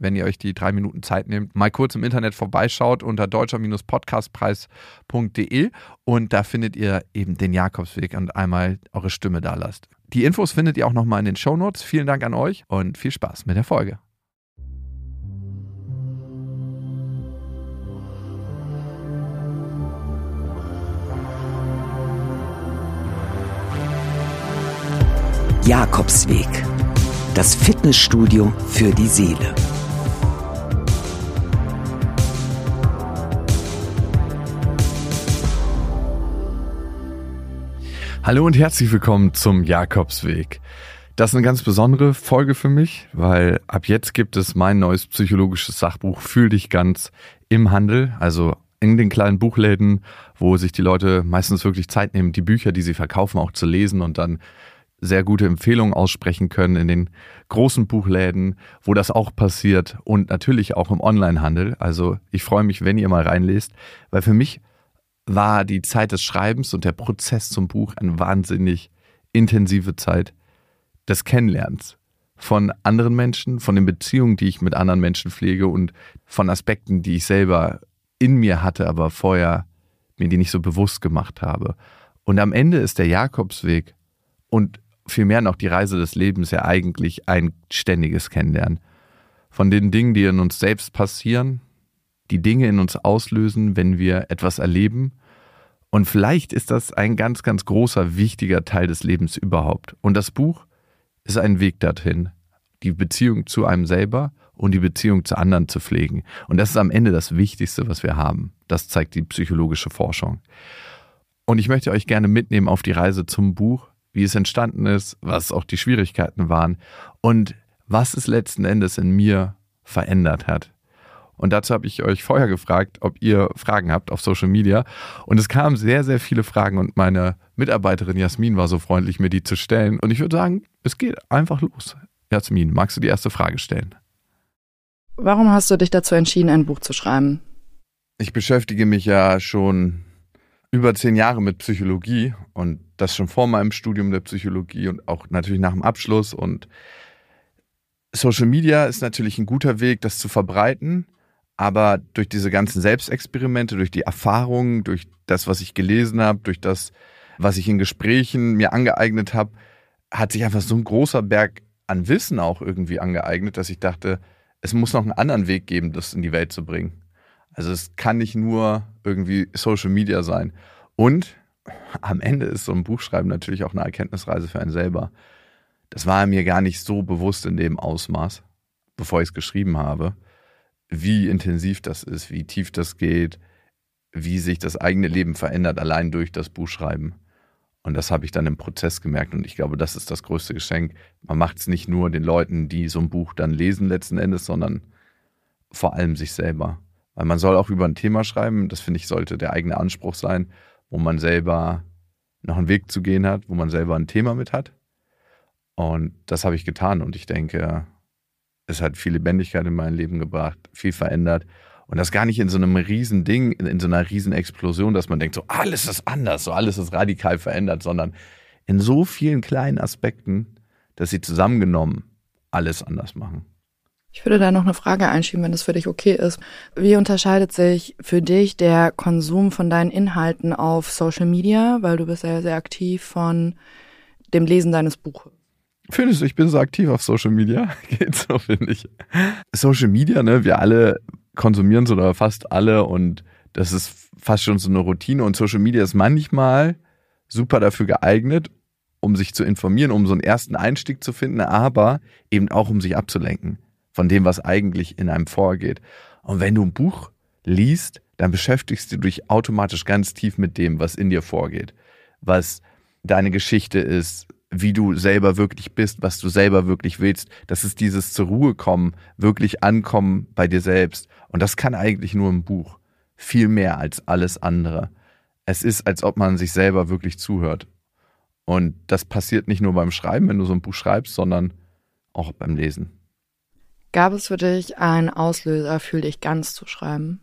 wenn ihr euch die drei Minuten Zeit nehmt, mal kurz im Internet vorbeischaut unter deutscher-podcastpreis.de und da findet ihr eben den Jakobsweg und einmal eure Stimme da lasst. Die Infos findet ihr auch nochmal in den Shownotes. Vielen Dank an euch und viel Spaß mit der Folge. Jakobsweg. Das Fitnessstudio für die Seele. Hallo und herzlich willkommen zum Jakobsweg. Das ist eine ganz besondere Folge für mich, weil ab jetzt gibt es mein neues psychologisches Sachbuch Fühl dich ganz im Handel, also in den kleinen Buchläden, wo sich die Leute meistens wirklich Zeit nehmen, die Bücher, die sie verkaufen, auch zu lesen und dann sehr gute Empfehlungen aussprechen können in den großen Buchläden, wo das auch passiert und natürlich auch im Onlinehandel. Also ich freue mich, wenn ihr mal reinlest, weil für mich war die Zeit des Schreibens und der Prozess zum Buch eine wahnsinnig intensive Zeit des Kennenlernens von anderen Menschen, von den Beziehungen, die ich mit anderen Menschen pflege und von Aspekten, die ich selber in mir hatte, aber vorher mir die nicht so bewusst gemacht habe. Und am Ende ist der Jakobsweg und vielmehr noch die Reise des Lebens ja eigentlich ein ständiges Kennenlernen. Von den Dingen, die in uns selbst passieren, die Dinge in uns auslösen, wenn wir etwas erleben. Und vielleicht ist das ein ganz, ganz großer, wichtiger Teil des Lebens überhaupt. Und das Buch ist ein Weg dorthin, die Beziehung zu einem selber und die Beziehung zu anderen zu pflegen. Und das ist am Ende das Wichtigste, was wir haben. Das zeigt die psychologische Forschung. Und ich möchte euch gerne mitnehmen auf die Reise zum Buch, wie es entstanden ist, was auch die Schwierigkeiten waren und was es letzten Endes in mir verändert hat. Und dazu habe ich euch vorher gefragt, ob ihr Fragen habt auf Social Media. Und es kamen sehr, sehr viele Fragen und meine Mitarbeiterin Jasmin war so freundlich, mir die zu stellen. Und ich würde sagen, es geht einfach los. Jasmin, magst du die erste Frage stellen? Warum hast du dich dazu entschieden, ein Buch zu schreiben? Ich beschäftige mich ja schon über zehn Jahre mit Psychologie und das schon vor meinem Studium der Psychologie und auch natürlich nach dem Abschluss. Und Social Media ist natürlich ein guter Weg, das zu verbreiten. Aber durch diese ganzen Selbstexperimente, durch die Erfahrungen, durch das, was ich gelesen habe, durch das, was ich in Gesprächen mir angeeignet habe, hat sich einfach so ein großer Berg an Wissen auch irgendwie angeeignet, dass ich dachte, es muss noch einen anderen Weg geben, das in die Welt zu bringen. Also es kann nicht nur irgendwie Social Media sein. Und am Ende ist so ein Buchschreiben natürlich auch eine Erkenntnisreise für einen selber. Das war mir gar nicht so bewusst in dem Ausmaß, bevor ich es geschrieben habe wie intensiv das ist, wie tief das geht, wie sich das eigene Leben verändert, allein durch das Buchschreiben. Und das habe ich dann im Prozess gemerkt. Und ich glaube, das ist das größte Geschenk. Man macht es nicht nur den Leuten, die so ein Buch dann lesen letzten Endes, sondern vor allem sich selber. Weil man soll auch über ein Thema schreiben, das finde ich sollte der eigene Anspruch sein, wo man selber noch einen Weg zu gehen hat, wo man selber ein Thema mit hat. Und das habe ich getan. Und ich denke, es hat viel Lebendigkeit in mein Leben gebracht, viel verändert. Und das gar nicht in so einem riesen Ding, in, so einer riesen Explosion, dass man denkt, so alles ist anders, so alles ist radikal verändert, sondern in so vielen kleinen Aspekten, dass sie zusammengenommen alles anders machen. Ich würde da noch eine Frage einschieben, wenn das für dich okay ist. Wie unterscheidet sich für dich der Konsum von deinen Inhalten auf Social Media, weil du bist ja sehr aktiv von dem Lesen deines Buches? Findest du, ich bin so aktiv auf Social Media? Geht so, finde ich. Social Media, ne, wir alle konsumieren es oder fast alle und das ist fast schon so eine Routine und Social Media ist manchmal super dafür geeignet, um sich zu informieren, um so einen ersten Einstieg zu finden, aber eben auch um sich abzulenken von dem, was eigentlich in einem vorgeht. Und wenn du ein Buch liest, dann beschäftigst du dich automatisch ganz tief mit dem, was in dir vorgeht, was deine Geschichte ist, wie du selber wirklich bist, was du selber wirklich willst. Das ist dieses zur Ruhe kommen, wirklich ankommen bei dir selbst. Und das kann eigentlich nur ein Buch. Viel mehr als alles andere. Es ist, als ob man sich selber wirklich zuhört. Und das passiert nicht nur beim Schreiben, wenn du so ein Buch schreibst, sondern auch beim Lesen. Gab es für dich einen Auslöser, Fühl dich ganz zu schreiben?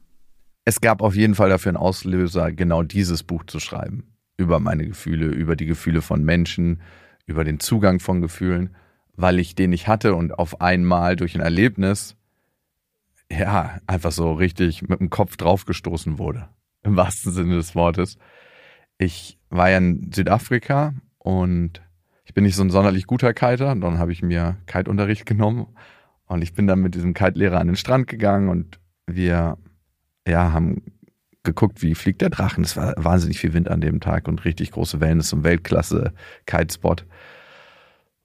Es gab auf jeden Fall dafür einen Auslöser, genau dieses Buch zu schreiben. Über meine Gefühle, über die Gefühle von Menschen, über den Zugang von Gefühlen, weil ich den nicht hatte und auf einmal durch ein Erlebnis, ja, einfach so richtig mit dem Kopf draufgestoßen wurde. Im wahrsten Sinne des Wortes. Ich war ja in Südafrika und ich bin nicht so ein sonderlich guter Kiter. Dann habe ich mir Kite-Unterricht genommen und ich bin dann mit diesem Kite-Lehrer an den Strand gegangen und wir ja, haben geguckt, wie fliegt der Drachen. Es war wahnsinnig viel Wind an dem Tag und richtig große Wellen. Das ist ein Weltklasse-Kitespot.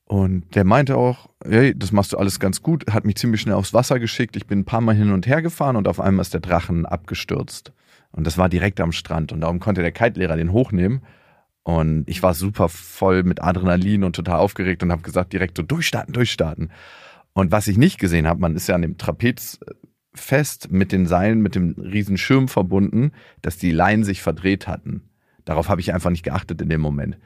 Und der meinte auch, hey, das machst du alles ganz gut, hat mich ziemlich schnell aufs Wasser geschickt. Ich bin ein paar Mal hin und her gefahren und auf einmal ist der Drachen abgestürzt. Und das war direkt am Strand. Und darum konnte der Kite-Lehrer den hochnehmen. Und ich war super voll mit Adrenalin und total aufgeregt und habe gesagt, direkt so durchstarten, durchstarten. Und was ich nicht gesehen habe, man ist ja an dem Trapez äh, fest mit den Seilen, mit dem riesen Schirm verbunden, dass die Leinen sich verdreht hatten. Darauf habe ich einfach nicht geachtet in dem Moment.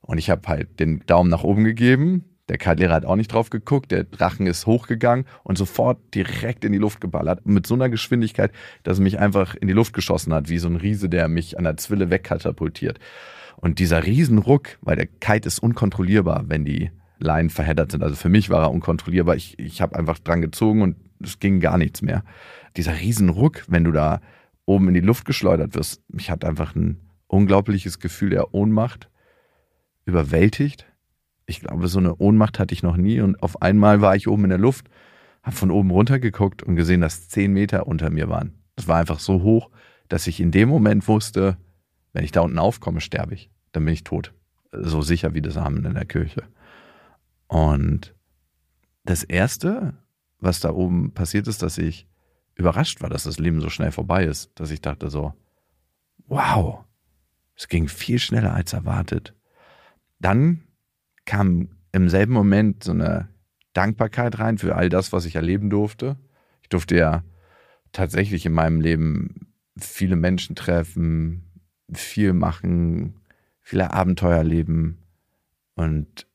Und ich habe halt den Daumen nach oben gegeben. Der Kartlehrer hat auch nicht drauf geguckt. Der Drachen ist hochgegangen und sofort direkt in die Luft geballert. Mit so einer Geschwindigkeit, dass er mich einfach in die Luft geschossen hat, wie so ein Riese, der mich an der Zwille wegkatapultiert. Und dieser Riesenruck, weil der Kite ist unkontrollierbar, wenn die Leinen verheddert sind. Also für mich war er unkontrollierbar. Ich, ich habe einfach dran gezogen und es ging gar nichts mehr. Dieser Riesenruck, wenn du da oben in die Luft geschleudert wirst, mich hat einfach ein unglaubliches Gefühl der Ohnmacht überwältigt. Ich glaube, so eine Ohnmacht hatte ich noch nie und auf einmal war ich oben in der Luft, habe von oben runter geguckt und gesehen, dass zehn Meter unter mir waren. Das war einfach so hoch, dass ich in dem Moment wusste, wenn ich da unten aufkomme, sterbe ich. Dann bin ich tot. So sicher wie das Amen in der Kirche. Und das Erste, was da oben passiert ist, dass ich überrascht war, dass das Leben so schnell vorbei ist, dass ich dachte so, wow, es ging viel schneller als erwartet. Dann kam im selben Moment so eine Dankbarkeit rein für all das, was ich erleben durfte. Ich durfte ja tatsächlich in meinem Leben viele Menschen treffen, viel machen, viele Abenteuer erleben. Und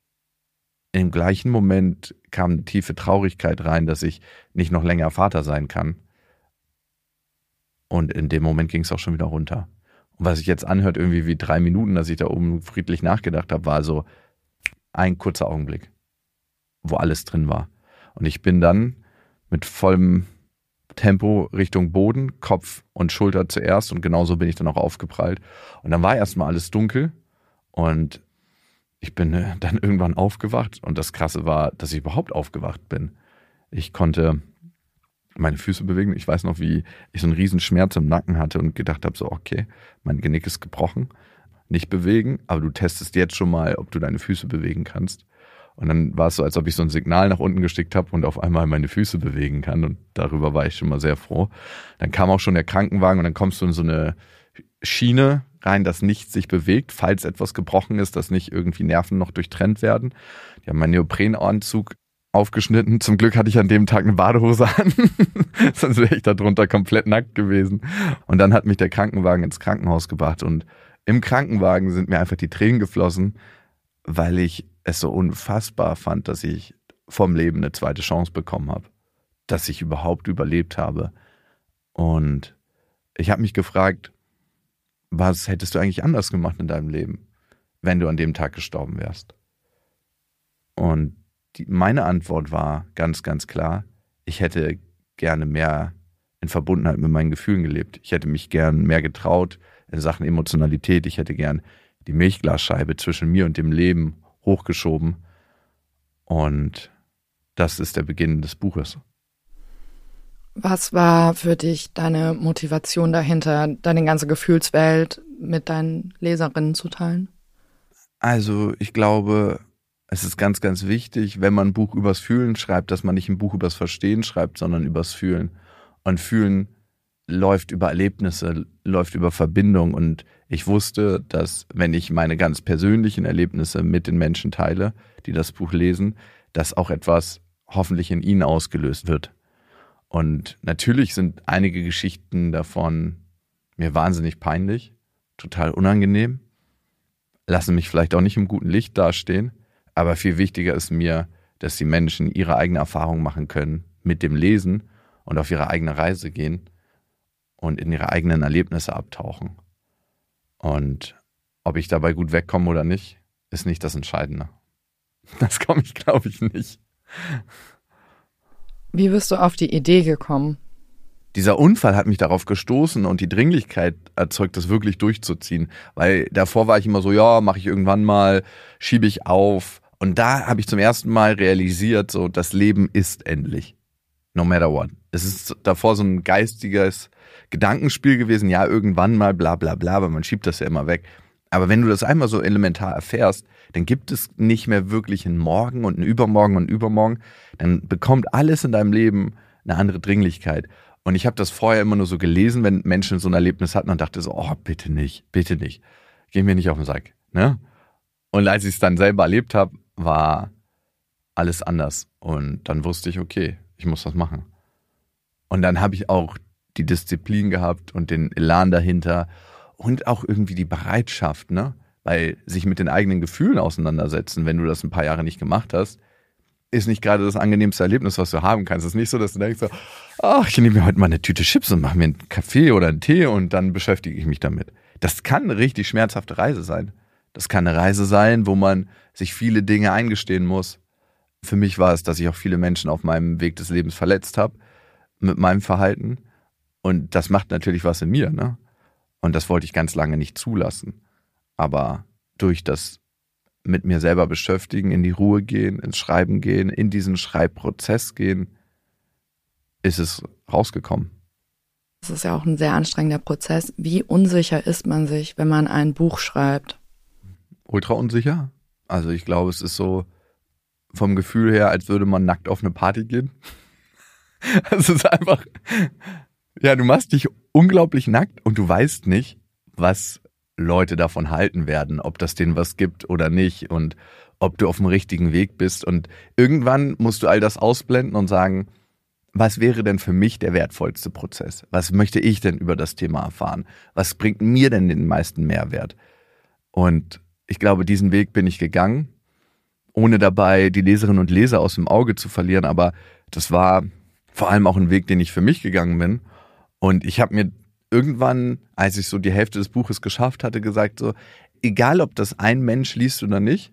im gleichen Moment kam eine tiefe Traurigkeit rein, dass ich nicht noch länger Vater sein kann. Und in dem Moment ging es auch schon wieder runter. Und was sich jetzt anhört, irgendwie wie drei Minuten, dass ich da oben friedlich nachgedacht habe, war so ein kurzer Augenblick, wo alles drin war. Und ich bin dann mit vollem Tempo Richtung Boden, Kopf und Schulter zuerst und genauso bin ich dann auch aufgeprallt. Und dann war erstmal alles dunkel und ich bin äh, dann irgendwann aufgewacht und das Krasse war, dass ich überhaupt aufgewacht bin. Ich konnte meine Füße bewegen. Ich weiß noch, wie ich so einen riesen Schmerz im Nacken hatte und gedacht habe, so, okay, mein Genick ist gebrochen. Nicht bewegen, aber du testest jetzt schon mal, ob du deine Füße bewegen kannst. Und dann war es so, als ob ich so ein Signal nach unten gestickt habe und auf einmal meine Füße bewegen kann. Und darüber war ich schon mal sehr froh. Dann kam auch schon der Krankenwagen und dann kommst du in so eine Schiene rein, dass nichts sich bewegt, falls etwas gebrochen ist, dass nicht irgendwie Nerven noch durchtrennt werden. Die haben meinen Neoprenanzug aufgeschnitten. Zum Glück hatte ich an dem Tag eine Badehose an, sonst wäre ich da drunter komplett nackt gewesen. Und dann hat mich der Krankenwagen ins Krankenhaus gebracht und im Krankenwagen sind mir einfach die Tränen geflossen, weil ich es so unfassbar fand, dass ich vom Leben eine zweite Chance bekommen habe, dass ich überhaupt überlebt habe. Und ich habe mich gefragt, was hättest du eigentlich anders gemacht in deinem Leben, wenn du an dem Tag gestorben wärst? Und die, meine Antwort war ganz, ganz klar, ich hätte gerne mehr in Verbundenheit mit meinen Gefühlen gelebt. Ich hätte mich gern mehr getraut in Sachen Emotionalität. Ich hätte gern die Milchglasscheibe zwischen mir und dem Leben hochgeschoben. Und das ist der Beginn des Buches. Was war für dich deine Motivation dahinter, deine ganze Gefühlswelt mit deinen Leserinnen zu teilen? Also ich glaube, es ist ganz, ganz wichtig, wenn man ein Buch übers Fühlen schreibt, dass man nicht ein Buch übers Verstehen schreibt, sondern übers Fühlen. Und Fühlen läuft über Erlebnisse, läuft über Verbindung. Und ich wusste, dass wenn ich meine ganz persönlichen Erlebnisse mit den Menschen teile, die das Buch lesen, dass auch etwas hoffentlich in ihnen ausgelöst wird. Und natürlich sind einige Geschichten davon mir wahnsinnig peinlich, total unangenehm. lassen mich vielleicht auch nicht im guten Licht dastehen, aber viel wichtiger ist mir, dass die Menschen ihre eigene Erfahrung machen können mit dem Lesen und auf ihre eigene Reise gehen und in ihre eigenen Erlebnisse abtauchen. Und ob ich dabei gut wegkomme oder nicht, ist nicht das Entscheidende. Das komme ich, glaube ich, nicht. Wie bist du auf die Idee gekommen? Dieser Unfall hat mich darauf gestoßen und die Dringlichkeit erzeugt, das wirklich durchzuziehen. Weil davor war ich immer so, ja, mache ich irgendwann mal, schiebe ich auf. Und da habe ich zum ersten Mal realisiert, so, das Leben ist endlich. No matter what. Es ist davor so ein geistiges Gedankenspiel gewesen, ja, irgendwann mal, bla bla bla, aber man schiebt das ja immer weg. Aber wenn du das einmal so elementar erfährst, dann gibt es nicht mehr wirklich einen Morgen und einen Übermorgen und einen Übermorgen. Dann bekommt alles in deinem Leben eine andere Dringlichkeit. Und ich habe das vorher immer nur so gelesen, wenn Menschen so ein Erlebnis hatten und dachte so, oh, bitte nicht, bitte nicht. Geh mir nicht auf den Sack. Ne? Und als ich es dann selber erlebt habe, war alles anders. Und dann wusste ich, okay, ich muss das machen. Und dann habe ich auch die Disziplin gehabt und den Elan dahinter und auch irgendwie die Bereitschaft, ne? Weil sich mit den eigenen Gefühlen auseinandersetzen, wenn du das ein paar Jahre nicht gemacht hast, ist nicht gerade das angenehmste Erlebnis, was du haben kannst. Es ist nicht so, dass du denkst, ach, ich nehme mir heute mal eine Tüte Chips und mache mir einen Kaffee oder einen Tee und dann beschäftige ich mich damit. Das kann eine richtig schmerzhafte Reise sein. Das kann eine Reise sein, wo man sich viele Dinge eingestehen muss. Für mich war es, dass ich auch viele Menschen auf meinem Weg des Lebens verletzt habe mit meinem Verhalten. Und das macht natürlich was in mir, ne? Und das wollte ich ganz lange nicht zulassen. Aber durch das mit mir selber beschäftigen, in die Ruhe gehen, ins Schreiben gehen, in diesen Schreibprozess gehen, ist es rausgekommen. Das ist ja auch ein sehr anstrengender Prozess. Wie unsicher ist man sich, wenn man ein Buch schreibt? Ultra unsicher. Also ich glaube, es ist so vom Gefühl her, als würde man nackt auf eine Party gehen. Es ist einfach, ja, du machst dich unglaublich nackt und du weißt nicht, was Leute davon halten werden, ob das denen was gibt oder nicht und ob du auf dem richtigen Weg bist. Und irgendwann musst du all das ausblenden und sagen, was wäre denn für mich der wertvollste Prozess? Was möchte ich denn über das Thema erfahren? Was bringt mir denn den meisten Mehrwert? Und ich glaube, diesen Weg bin ich gegangen, ohne dabei die Leserinnen und Leser aus dem Auge zu verlieren. Aber das war vor allem auch ein Weg, den ich für mich gegangen bin. Und ich habe mir irgendwann, als ich so die Hälfte des Buches geschafft hatte, gesagt, so, egal ob das ein Mensch liest oder nicht,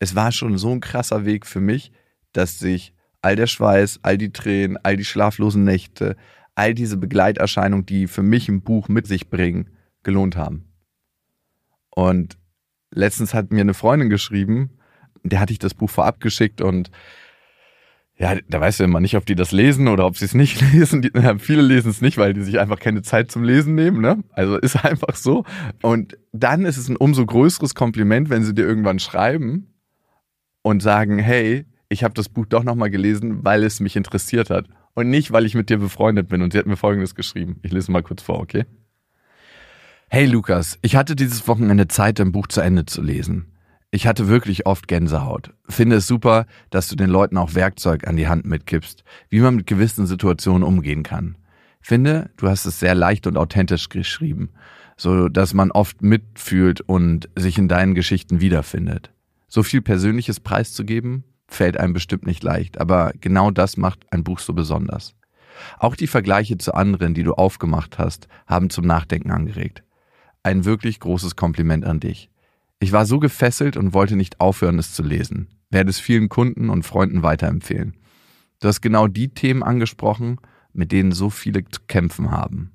es war schon so ein krasser Weg für mich, dass sich all der Schweiß, all die Tränen, all die schlaflosen Nächte, all diese Begleiterscheinungen, die für mich ein Buch mit sich bringen, gelohnt haben. Und letztens hat mir eine Freundin geschrieben, der hatte ich das Buch vorab geschickt und ja, da weißt du immer nicht, ob die das lesen oder ob sie es nicht lesen. Die, ja, viele lesen es nicht, weil die sich einfach keine Zeit zum Lesen nehmen. Ne? Also ist einfach so. Und dann ist es ein umso größeres Kompliment, wenn sie dir irgendwann schreiben und sagen, hey, ich habe das Buch doch nochmal gelesen, weil es mich interessiert hat. Und nicht, weil ich mit dir befreundet bin. Und sie hat mir Folgendes geschrieben. Ich lese mal kurz vor, okay? Hey Lukas, ich hatte dieses Wochenende Zeit, dein Buch zu Ende zu lesen. Ich hatte wirklich oft Gänsehaut. Finde es super, dass du den Leuten auch Werkzeug an die Hand mitgibst, wie man mit gewissen Situationen umgehen kann. Finde, du hast es sehr leicht und authentisch geschrieben, so dass man oft mitfühlt und sich in deinen Geschichten wiederfindet. So viel Persönliches preiszugeben, fällt einem bestimmt nicht leicht, aber genau das macht ein Buch so besonders. Auch die Vergleiche zu anderen, die du aufgemacht hast, haben zum Nachdenken angeregt. Ein wirklich großes Kompliment an dich. Ich war so gefesselt und wollte nicht aufhören, es zu lesen. Werde es vielen Kunden und Freunden weiterempfehlen. Du hast genau die Themen angesprochen, mit denen so viele zu kämpfen haben.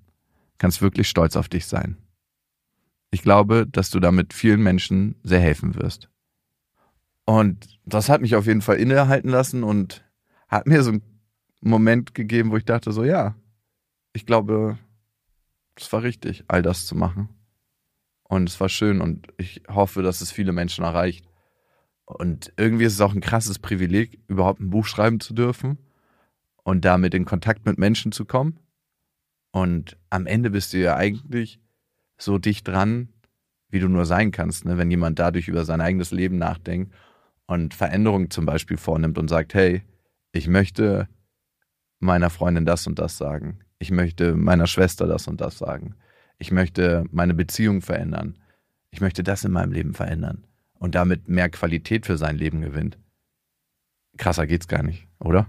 Kannst wirklich stolz auf dich sein. Ich glaube, dass du damit vielen Menschen sehr helfen wirst. Und das hat mich auf jeden Fall innehalten lassen und hat mir so einen Moment gegeben, wo ich dachte so, ja, ich glaube, es war richtig, all das zu machen. Und es war schön und ich hoffe, dass es viele Menschen erreicht. Und irgendwie ist es auch ein krasses Privileg, überhaupt ein Buch schreiben zu dürfen und damit in Kontakt mit Menschen zu kommen. Und am Ende bist du ja eigentlich so dicht dran, wie du nur sein kannst, ne? wenn jemand dadurch über sein eigenes Leben nachdenkt und Veränderungen zum Beispiel vornimmt und sagt, hey, ich möchte meiner Freundin das und das sagen. Ich möchte meiner Schwester das und das sagen ich möchte meine Beziehung verändern. ich möchte das in meinem Leben verändern und damit mehr Qualität für sein Leben gewinnt. Krasser geht's gar nicht, oder?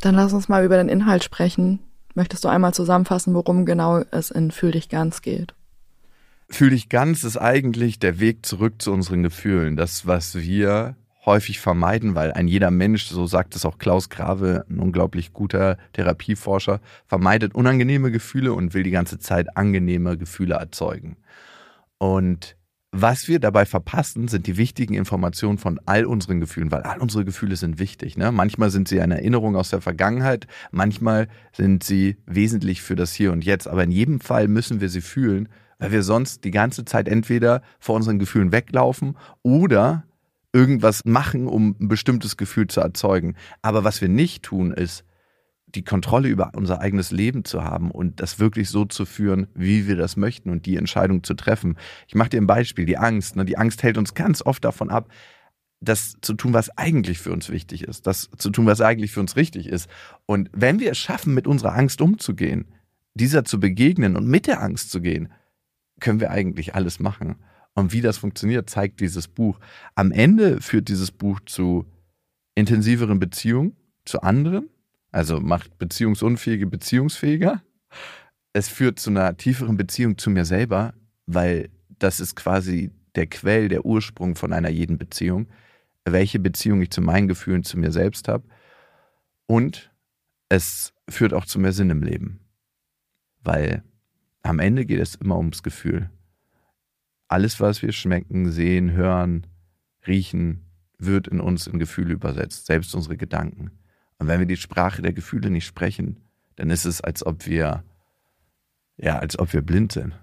Dann lass uns mal über den Inhalt sprechen. Möchtest du einmal zusammenfassen, worum genau es in Fühl dich ganz geht? Fühl dich ganz ist eigentlich der Weg zurück zu unseren Gefühlen. Das, was wir häufig vermeiden, weil ein jeder Mensch, so sagt es auch Klaus Grave, ein unglaublich guter Therapieforscher, vermeidet unangenehme Gefühle und will die ganze Zeit angenehme Gefühle erzeugen. Und was wir dabei verpassen, sind die wichtigen Informationen von all unseren Gefühlen, weil all unsere Gefühle sind wichtig. Ne? Manchmal sind sie eine Erinnerung aus der Vergangenheit, manchmal sind sie wesentlich für das Hier und Jetzt, aber in jedem Fall müssen wir sie fühlen, weil wir sonst die ganze Zeit entweder vor unseren Gefühlen weglaufen oder irgendwas machen, um ein bestimmtes Gefühl zu erzeugen. Aber was wir nicht tun, ist, die Kontrolle über unser eigenes Leben zu haben und das wirklich so zu führen, wie wir das möchten und die Entscheidung zu treffen. Ich mache dir ein Beispiel, die Angst. Ne? Die Angst hält uns ganz oft davon ab, das zu tun, was eigentlich für uns wichtig ist, das zu tun, was eigentlich für uns richtig ist. Und wenn wir es schaffen, mit unserer Angst umzugehen, dieser zu begegnen und mit der Angst zu gehen, können wir eigentlich alles machen. Und wie das funktioniert, zeigt dieses Buch. Am Ende führt dieses Buch zu intensiveren Beziehungen zu anderen, also macht Beziehungsunfähige beziehungsfähiger. Es führt zu einer tieferen Beziehung zu mir selber, weil das ist quasi der Quell, der Ursprung von einer jeden Beziehung, welche Beziehung ich zu meinen Gefühlen zu mir selbst habe. Und es führt auch zu mehr Sinn im Leben, weil am Ende geht es immer ums Gefühl. Alles, was wir schmecken, sehen, hören, riechen, wird in uns in Gefühle übersetzt, selbst unsere Gedanken. Und wenn wir die Sprache der Gefühle nicht sprechen, dann ist es, als ob wir, ja, als ob wir blind sind.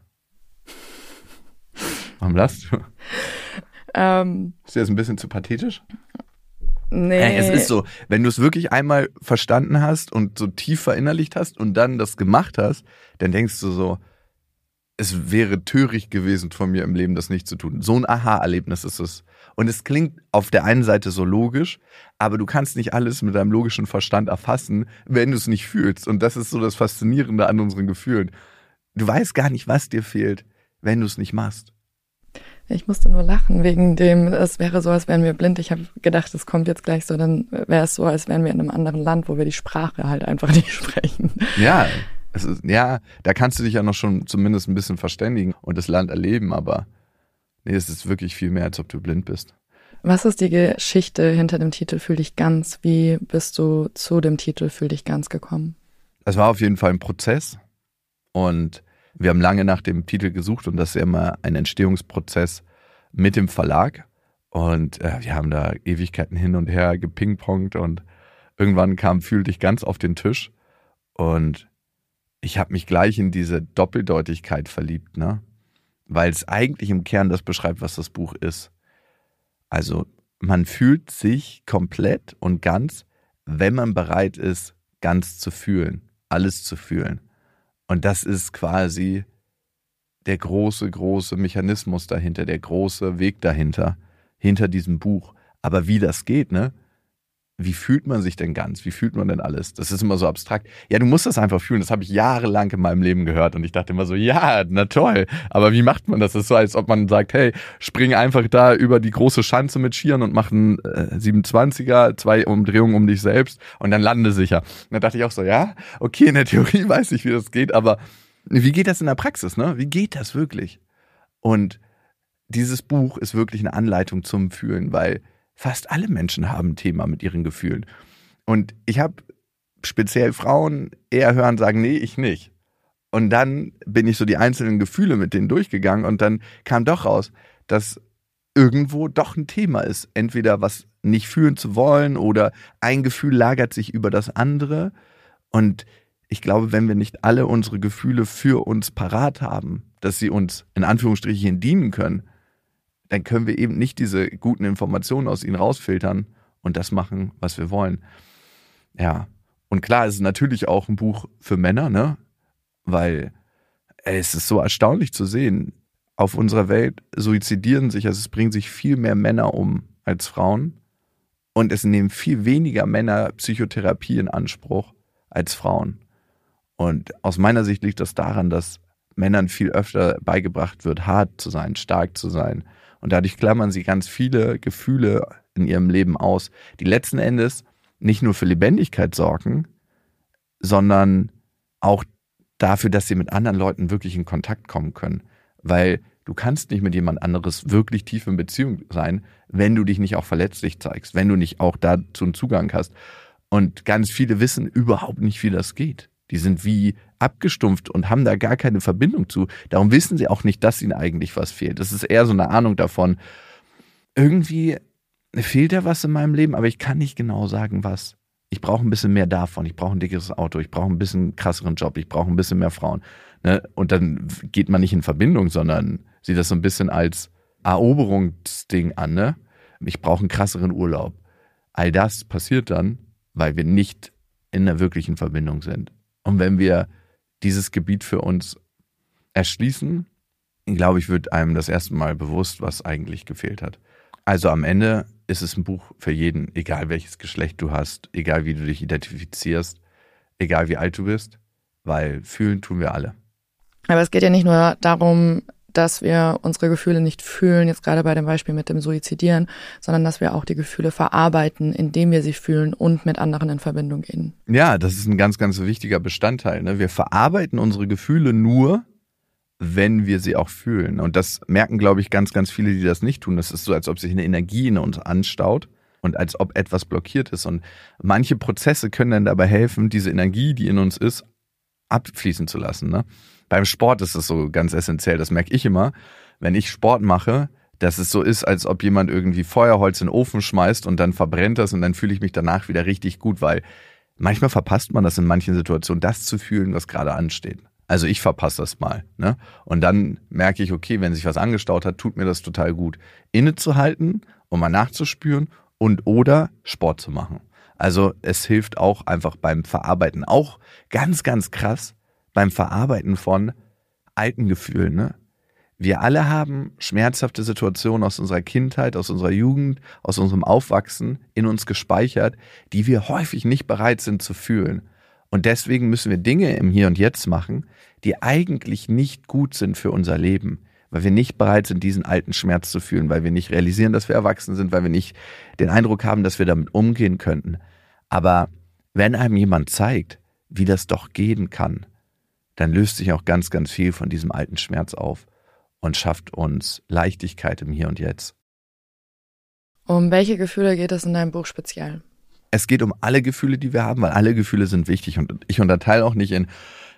Warum lachst du? Ähm, ist dir das ein bisschen zu pathetisch? Nee. Hey, es ist so, wenn du es wirklich einmal verstanden hast und so tief verinnerlicht hast und dann das gemacht hast, dann denkst du so, es wäre töricht gewesen von mir im Leben, das nicht zu tun. So ein Aha-Erlebnis ist es. Und es klingt auf der einen Seite so logisch, aber du kannst nicht alles mit deinem logischen Verstand erfassen, wenn du es nicht fühlst. Und das ist so das Faszinierende an unseren Gefühlen. Du weißt gar nicht, was dir fehlt, wenn du es nicht machst. Ich musste nur lachen wegen dem, es wäre so, als wären wir blind. Ich habe gedacht, es kommt jetzt gleich so, dann wäre es so, als wären wir in einem anderen Land, wo wir die Sprache halt einfach nicht sprechen. Ja, ist, ja, da kannst du dich ja noch schon zumindest ein bisschen verständigen und das Land erleben, aber nee, es ist wirklich viel mehr, als ob du blind bist. Was ist die Geschichte hinter dem Titel Fühl dich ganz? Wie bist du zu dem Titel Fühl dich ganz gekommen? Es war auf jeden Fall ein Prozess und wir haben lange nach dem Titel gesucht und das ist ja immer ein Entstehungsprozess mit dem Verlag. Und äh, wir haben da Ewigkeiten hin und her gepingpongt und irgendwann kam Fühl dich ganz auf den Tisch. Und ich habe mich gleich in diese Doppeldeutigkeit verliebt, ne? Weil es eigentlich im Kern das beschreibt, was das Buch ist. Also man fühlt sich komplett und ganz, wenn man bereit ist, ganz zu fühlen, alles zu fühlen. Und das ist quasi der große, große Mechanismus dahinter, der große Weg dahinter, hinter diesem Buch. Aber wie das geht, ne? Wie fühlt man sich denn ganz? Wie fühlt man denn alles? Das ist immer so abstrakt. Ja, du musst das einfach fühlen. Das habe ich jahrelang in meinem Leben gehört und ich dachte immer so, ja, na toll. Aber wie macht man das? Das ist so, als ob man sagt, hey, spring einfach da über die große Schanze mit Skiern und mach einen äh, 27er, zwei Umdrehungen um dich selbst und dann lande sicher. Und da dachte ich auch so, ja, okay, in der Theorie weiß ich, wie das geht, aber wie geht das in der Praxis, ne? Wie geht das wirklich? Und dieses Buch ist wirklich eine Anleitung zum Fühlen, weil fast alle Menschen haben ein Thema mit ihren Gefühlen. Und ich habe speziell Frauen eher hören sagen, nee, ich nicht. Und dann bin ich so die einzelnen Gefühle mit denen durchgegangen und dann kam doch raus, dass irgendwo doch ein Thema ist. Entweder was nicht fühlen zu wollen oder ein Gefühl lagert sich über das andere. Und ich glaube, wenn wir nicht alle unsere Gefühle für uns parat haben, dass sie uns in Anführungsstrichen dienen können, dann können wir eben nicht diese guten Informationen aus ihnen rausfiltern und das machen, was wir wollen. Ja. Und klar, es ist natürlich auch ein Buch für Männer, ne? Weil ey, es ist so erstaunlich zu sehen. Auf unserer Welt suizidieren sich, also es bringen sich viel mehr Männer um als Frauen. Und es nehmen viel weniger Männer Psychotherapie in Anspruch als Frauen. Und aus meiner Sicht liegt das daran, dass Männern viel öfter beigebracht wird, hart zu sein, stark zu sein. Und dadurch klammern sie ganz viele Gefühle in ihrem Leben aus, die letzten Endes nicht nur für Lebendigkeit sorgen, sondern auch dafür, dass sie mit anderen Leuten wirklich in Kontakt kommen können. Weil du kannst nicht mit jemand anderes wirklich tief in Beziehung sein, wenn du dich nicht auch verletzlich zeigst, wenn du nicht auch dazu einen Zugang hast. Und ganz viele wissen überhaupt nicht, wie das geht. Die sind wie abgestumpft und haben da gar keine Verbindung zu. Darum wissen sie auch nicht, dass ihnen eigentlich was fehlt. Das ist eher so eine Ahnung davon. Irgendwie fehlt ja was in meinem Leben, aber ich kann nicht genau sagen, was. Ich brauche ein bisschen mehr davon. Ich brauche ein dickeres Auto. Ich brauche ein bisschen krasseren Job. Ich brauche ein bisschen mehr Frauen. Ne? Und dann geht man nicht in Verbindung, sondern sieht das so ein bisschen als Eroberungsding an. Ne? Ich brauche einen krasseren Urlaub. All das passiert dann, weil wir nicht in einer wirklichen Verbindung sind. Und wenn wir dieses Gebiet für uns erschließen, glaube ich, wird einem das erste Mal bewusst, was eigentlich gefehlt hat. Also am Ende ist es ein Buch für jeden, egal welches Geschlecht du hast, egal wie du dich identifizierst, egal wie alt du bist, weil fühlen tun wir alle. Aber es geht ja nicht nur darum, dass wir unsere Gefühle nicht fühlen, jetzt gerade bei dem Beispiel mit dem Suizidieren, sondern dass wir auch die Gefühle verarbeiten, indem wir sie fühlen und mit anderen in Verbindung gehen. Ja, das ist ein ganz, ganz wichtiger Bestandteil. Ne? Wir verarbeiten unsere Gefühle nur, wenn wir sie auch fühlen. Und das merken, glaube ich, ganz, ganz viele, die das nicht tun. Das ist so, als ob sich eine Energie in uns anstaut und als ob etwas blockiert ist. Und manche Prozesse können dann dabei helfen, diese Energie, die in uns ist, abfließen zu lassen. Ne? Beim Sport ist es so ganz essentiell, das merke ich immer. Wenn ich Sport mache, dass es so ist, als ob jemand irgendwie Feuerholz in den Ofen schmeißt und dann verbrennt das und dann fühle ich mich danach wieder richtig gut, weil manchmal verpasst man das in manchen Situationen, das zu fühlen, was gerade ansteht. Also ich verpasse das mal. Ne? Und dann merke ich, okay, wenn sich was angestaut hat, tut mir das total gut. Innezuhalten, um mal nachzuspüren und oder Sport zu machen. Also es hilft auch einfach beim Verarbeiten. Auch ganz, ganz krass, beim Verarbeiten von alten Gefühlen. Ne? Wir alle haben schmerzhafte Situationen aus unserer Kindheit, aus unserer Jugend, aus unserem Aufwachsen in uns gespeichert, die wir häufig nicht bereit sind zu fühlen. Und deswegen müssen wir Dinge im Hier und Jetzt machen, die eigentlich nicht gut sind für unser Leben, weil wir nicht bereit sind, diesen alten Schmerz zu fühlen, weil wir nicht realisieren, dass wir erwachsen sind, weil wir nicht den Eindruck haben, dass wir damit umgehen könnten. Aber wenn einem jemand zeigt, wie das doch gehen kann, dann löst sich auch ganz, ganz viel von diesem alten Schmerz auf und schafft uns Leichtigkeit im Hier und Jetzt. Um welche Gefühle geht es in deinem Buch speziell? Es geht um alle Gefühle, die wir haben, weil alle Gefühle sind wichtig und ich unterteile auch nicht in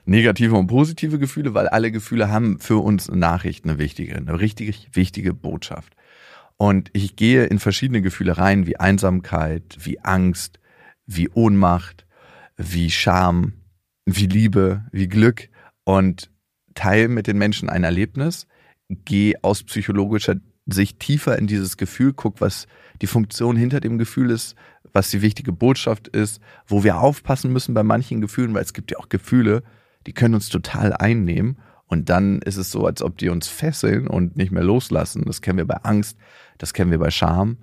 negative und positive Gefühle, weil alle Gefühle haben für uns eine Nachricht, eine wichtige, eine richtig wichtige Botschaft. Und ich gehe in verschiedene Gefühle rein, wie Einsamkeit, wie Angst, wie Ohnmacht, wie Scham, wie Liebe, wie Glück und teile mit den Menschen ein Erlebnis, geh aus psychologischer Sicht tiefer in dieses Gefühl, guck, was die Funktion hinter dem Gefühl ist, was die wichtige Botschaft ist, wo wir aufpassen müssen bei manchen Gefühlen, weil es gibt ja auch Gefühle, die können uns total einnehmen und dann ist es so, als ob die uns fesseln und nicht mehr loslassen. Das kennen wir bei Angst, das kennen wir bei Scham,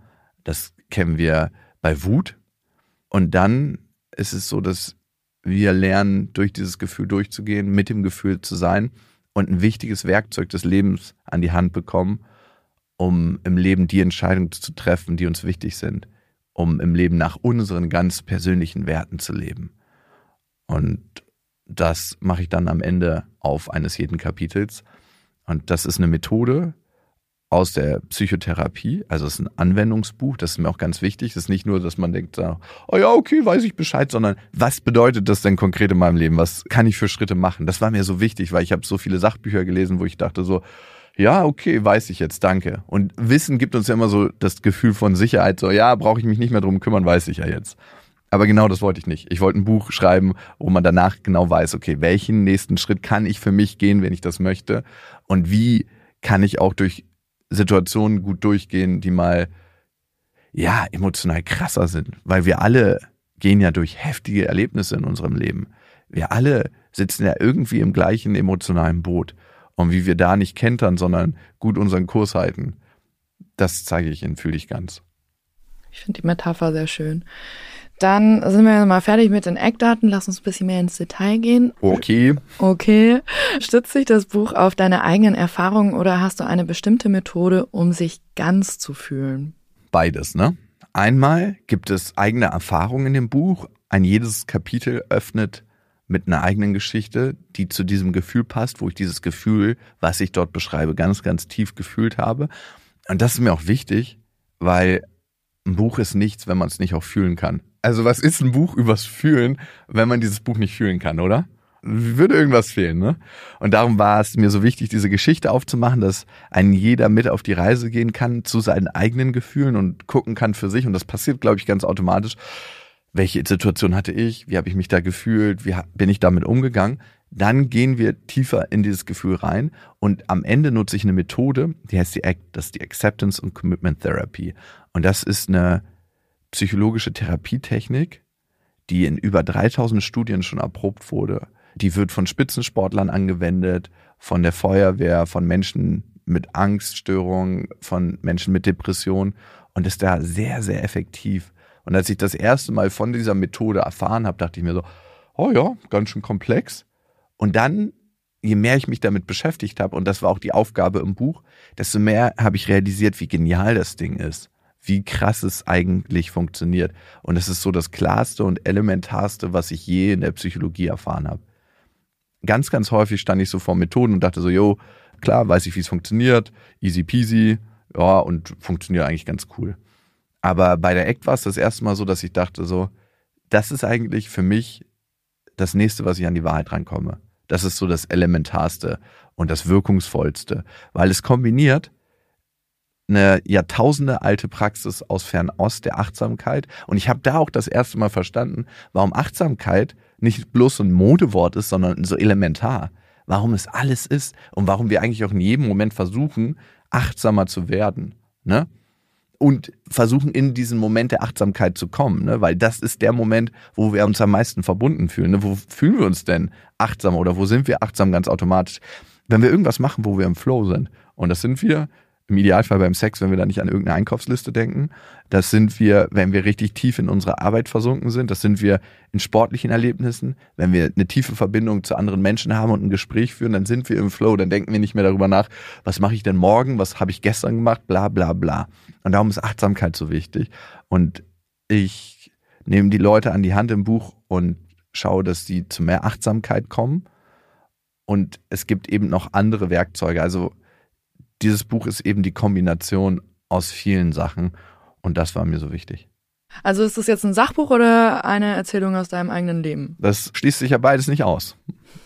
das kennen wir bei Wut. Und dann ist es so, dass wir lernen, durch dieses Gefühl durchzugehen, mit dem Gefühl zu sein und ein wichtiges Werkzeug des Lebens an die Hand bekommen, um im Leben die Entscheidungen zu treffen, die uns wichtig sind, um im Leben nach unseren ganz persönlichen Werten zu leben. Und das mache ich dann am Ende auf eines jeden Kapitels. Und das ist eine Methode, aus der Psychotherapie. Also es ist ein Anwendungsbuch, das ist mir auch ganz wichtig. Das ist nicht nur, dass man denkt, oh ja, okay, weiß ich Bescheid, sondern was bedeutet das denn konkret in meinem Leben? Was kann ich für Schritte machen? Das war mir so wichtig, weil ich habe so viele Sachbücher gelesen, wo ich dachte so, ja, okay, weiß ich jetzt, danke. Und Wissen gibt uns ja immer so das Gefühl von Sicherheit, so, ja, brauche ich mich nicht mehr drum kümmern, weiß ich ja jetzt. Aber genau das wollte ich nicht. Ich wollte ein Buch schreiben, wo man danach genau weiß, okay, welchen nächsten Schritt kann ich für mich gehen, wenn ich das möchte? Und wie kann ich auch durch Situationen gut durchgehen, die mal ja emotional krasser sind, weil wir alle gehen ja durch heftige Erlebnisse in unserem Leben. Wir alle sitzen ja irgendwie im gleichen emotionalen Boot. Und wie wir da nicht kentern, sondern gut unseren Kurs halten, das zeige ich in Fühl dich ganz. Ich finde die Metapher sehr schön. Dann sind wir mal fertig mit den Eckdaten. Lass uns ein bisschen mehr ins Detail gehen. Okay. Okay. Stützt sich das Buch auf deine eigenen Erfahrungen oder hast du eine bestimmte Methode, um sich ganz zu fühlen? Beides, ne? Einmal gibt es eigene Erfahrungen in dem Buch. Ein jedes Kapitel öffnet mit einer eigenen Geschichte, die zu diesem Gefühl passt, wo ich dieses Gefühl, was ich dort beschreibe, ganz, ganz tief gefühlt habe. Und das ist mir auch wichtig, weil ein Buch ist nichts, wenn man es nicht auch fühlen kann. Also was ist ein Buch übers Fühlen, wenn man dieses Buch nicht fühlen kann, oder? Würde irgendwas fehlen, ne? Und darum war es mir so wichtig, diese Geschichte aufzumachen, dass ein jeder mit auf die Reise gehen kann zu seinen eigenen Gefühlen und gucken kann für sich. Und das passiert, glaube ich, ganz automatisch. Welche Situation hatte ich? Wie habe ich mich da gefühlt? Wie bin ich damit umgegangen? Dann gehen wir tiefer in dieses Gefühl rein und am Ende nutze ich eine Methode, die heißt die ACT, das ist die Acceptance und Commitment Therapy. Und das ist eine psychologische Therapietechnik, die in über 3000 Studien schon erprobt wurde. Die wird von Spitzensportlern angewendet, von der Feuerwehr, von Menschen mit Angststörungen, von Menschen mit Depression und ist da sehr, sehr effektiv. Und als ich das erste Mal von dieser Methode erfahren habe, dachte ich mir so, oh ja, ganz schön komplex. Und dann, je mehr ich mich damit beschäftigt habe, und das war auch die Aufgabe im Buch, desto mehr habe ich realisiert, wie genial das Ding ist, wie krass es eigentlich funktioniert. Und es ist so das klarste und elementarste, was ich je in der Psychologie erfahren habe. Ganz, ganz häufig stand ich so vor Methoden und dachte so, jo, klar, weiß ich, wie es funktioniert, easy peasy, ja, und funktioniert eigentlich ganz cool. Aber bei der Act war es das erste Mal so, dass ich dachte so, das ist eigentlich für mich das nächste, was ich an die Wahrheit rankomme. Das ist so das Elementarste und das Wirkungsvollste, weil es kombiniert eine Jahrtausende alte Praxis aus Fernost der Achtsamkeit. Und ich habe da auch das erste Mal verstanden, warum Achtsamkeit nicht bloß ein Modewort ist, sondern so elementar. Warum es alles ist und warum wir eigentlich auch in jedem Moment versuchen, achtsamer zu werden. Ne? Und versuchen in diesen Moment der Achtsamkeit zu kommen, ne? weil das ist der Moment, wo wir uns am meisten verbunden fühlen. Ne? Wo fühlen wir uns denn achtsam oder wo sind wir achtsam ganz automatisch? Wenn wir irgendwas machen, wo wir im Flow sind. Und das sind wir im Idealfall beim Sex, wenn wir da nicht an irgendeine Einkaufsliste denken. Das sind wir, wenn wir richtig tief in unsere Arbeit versunken sind. Das sind wir in sportlichen Erlebnissen. Wenn wir eine tiefe Verbindung zu anderen Menschen haben und ein Gespräch führen, dann sind wir im Flow. Dann denken wir nicht mehr darüber nach, was mache ich denn morgen, was habe ich gestern gemacht, bla bla bla. Und darum ist Achtsamkeit so wichtig. Und ich nehme die Leute an die Hand im Buch und schaue, dass sie zu mehr Achtsamkeit kommen. Und es gibt eben noch andere Werkzeuge. Also dieses Buch ist eben die Kombination aus vielen Sachen und das war mir so wichtig. Also ist das jetzt ein Sachbuch oder eine Erzählung aus deinem eigenen Leben? Das schließt sich ja beides nicht aus.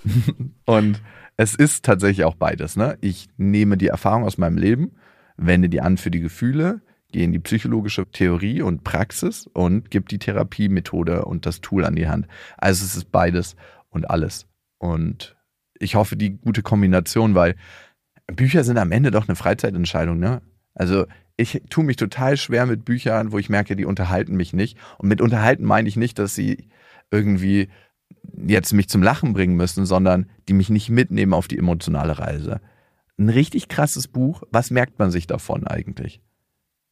und es ist tatsächlich auch beides. Ne? Ich nehme die Erfahrung aus meinem Leben, wende die an für die Gefühle, gehe in die psychologische Theorie und Praxis und gebe die Therapiemethode und das Tool an die Hand. Also es ist beides und alles. Und ich hoffe, die gute Kombination, weil Bücher sind am Ende doch eine Freizeitentscheidung, ne? Also ich tue mich total schwer mit Büchern, wo ich merke, die unterhalten mich nicht. Und mit unterhalten meine ich nicht, dass sie irgendwie jetzt mich zum Lachen bringen müssen, sondern die mich nicht mitnehmen auf die emotionale Reise. Ein richtig krasses Buch, was merkt man sich davon eigentlich?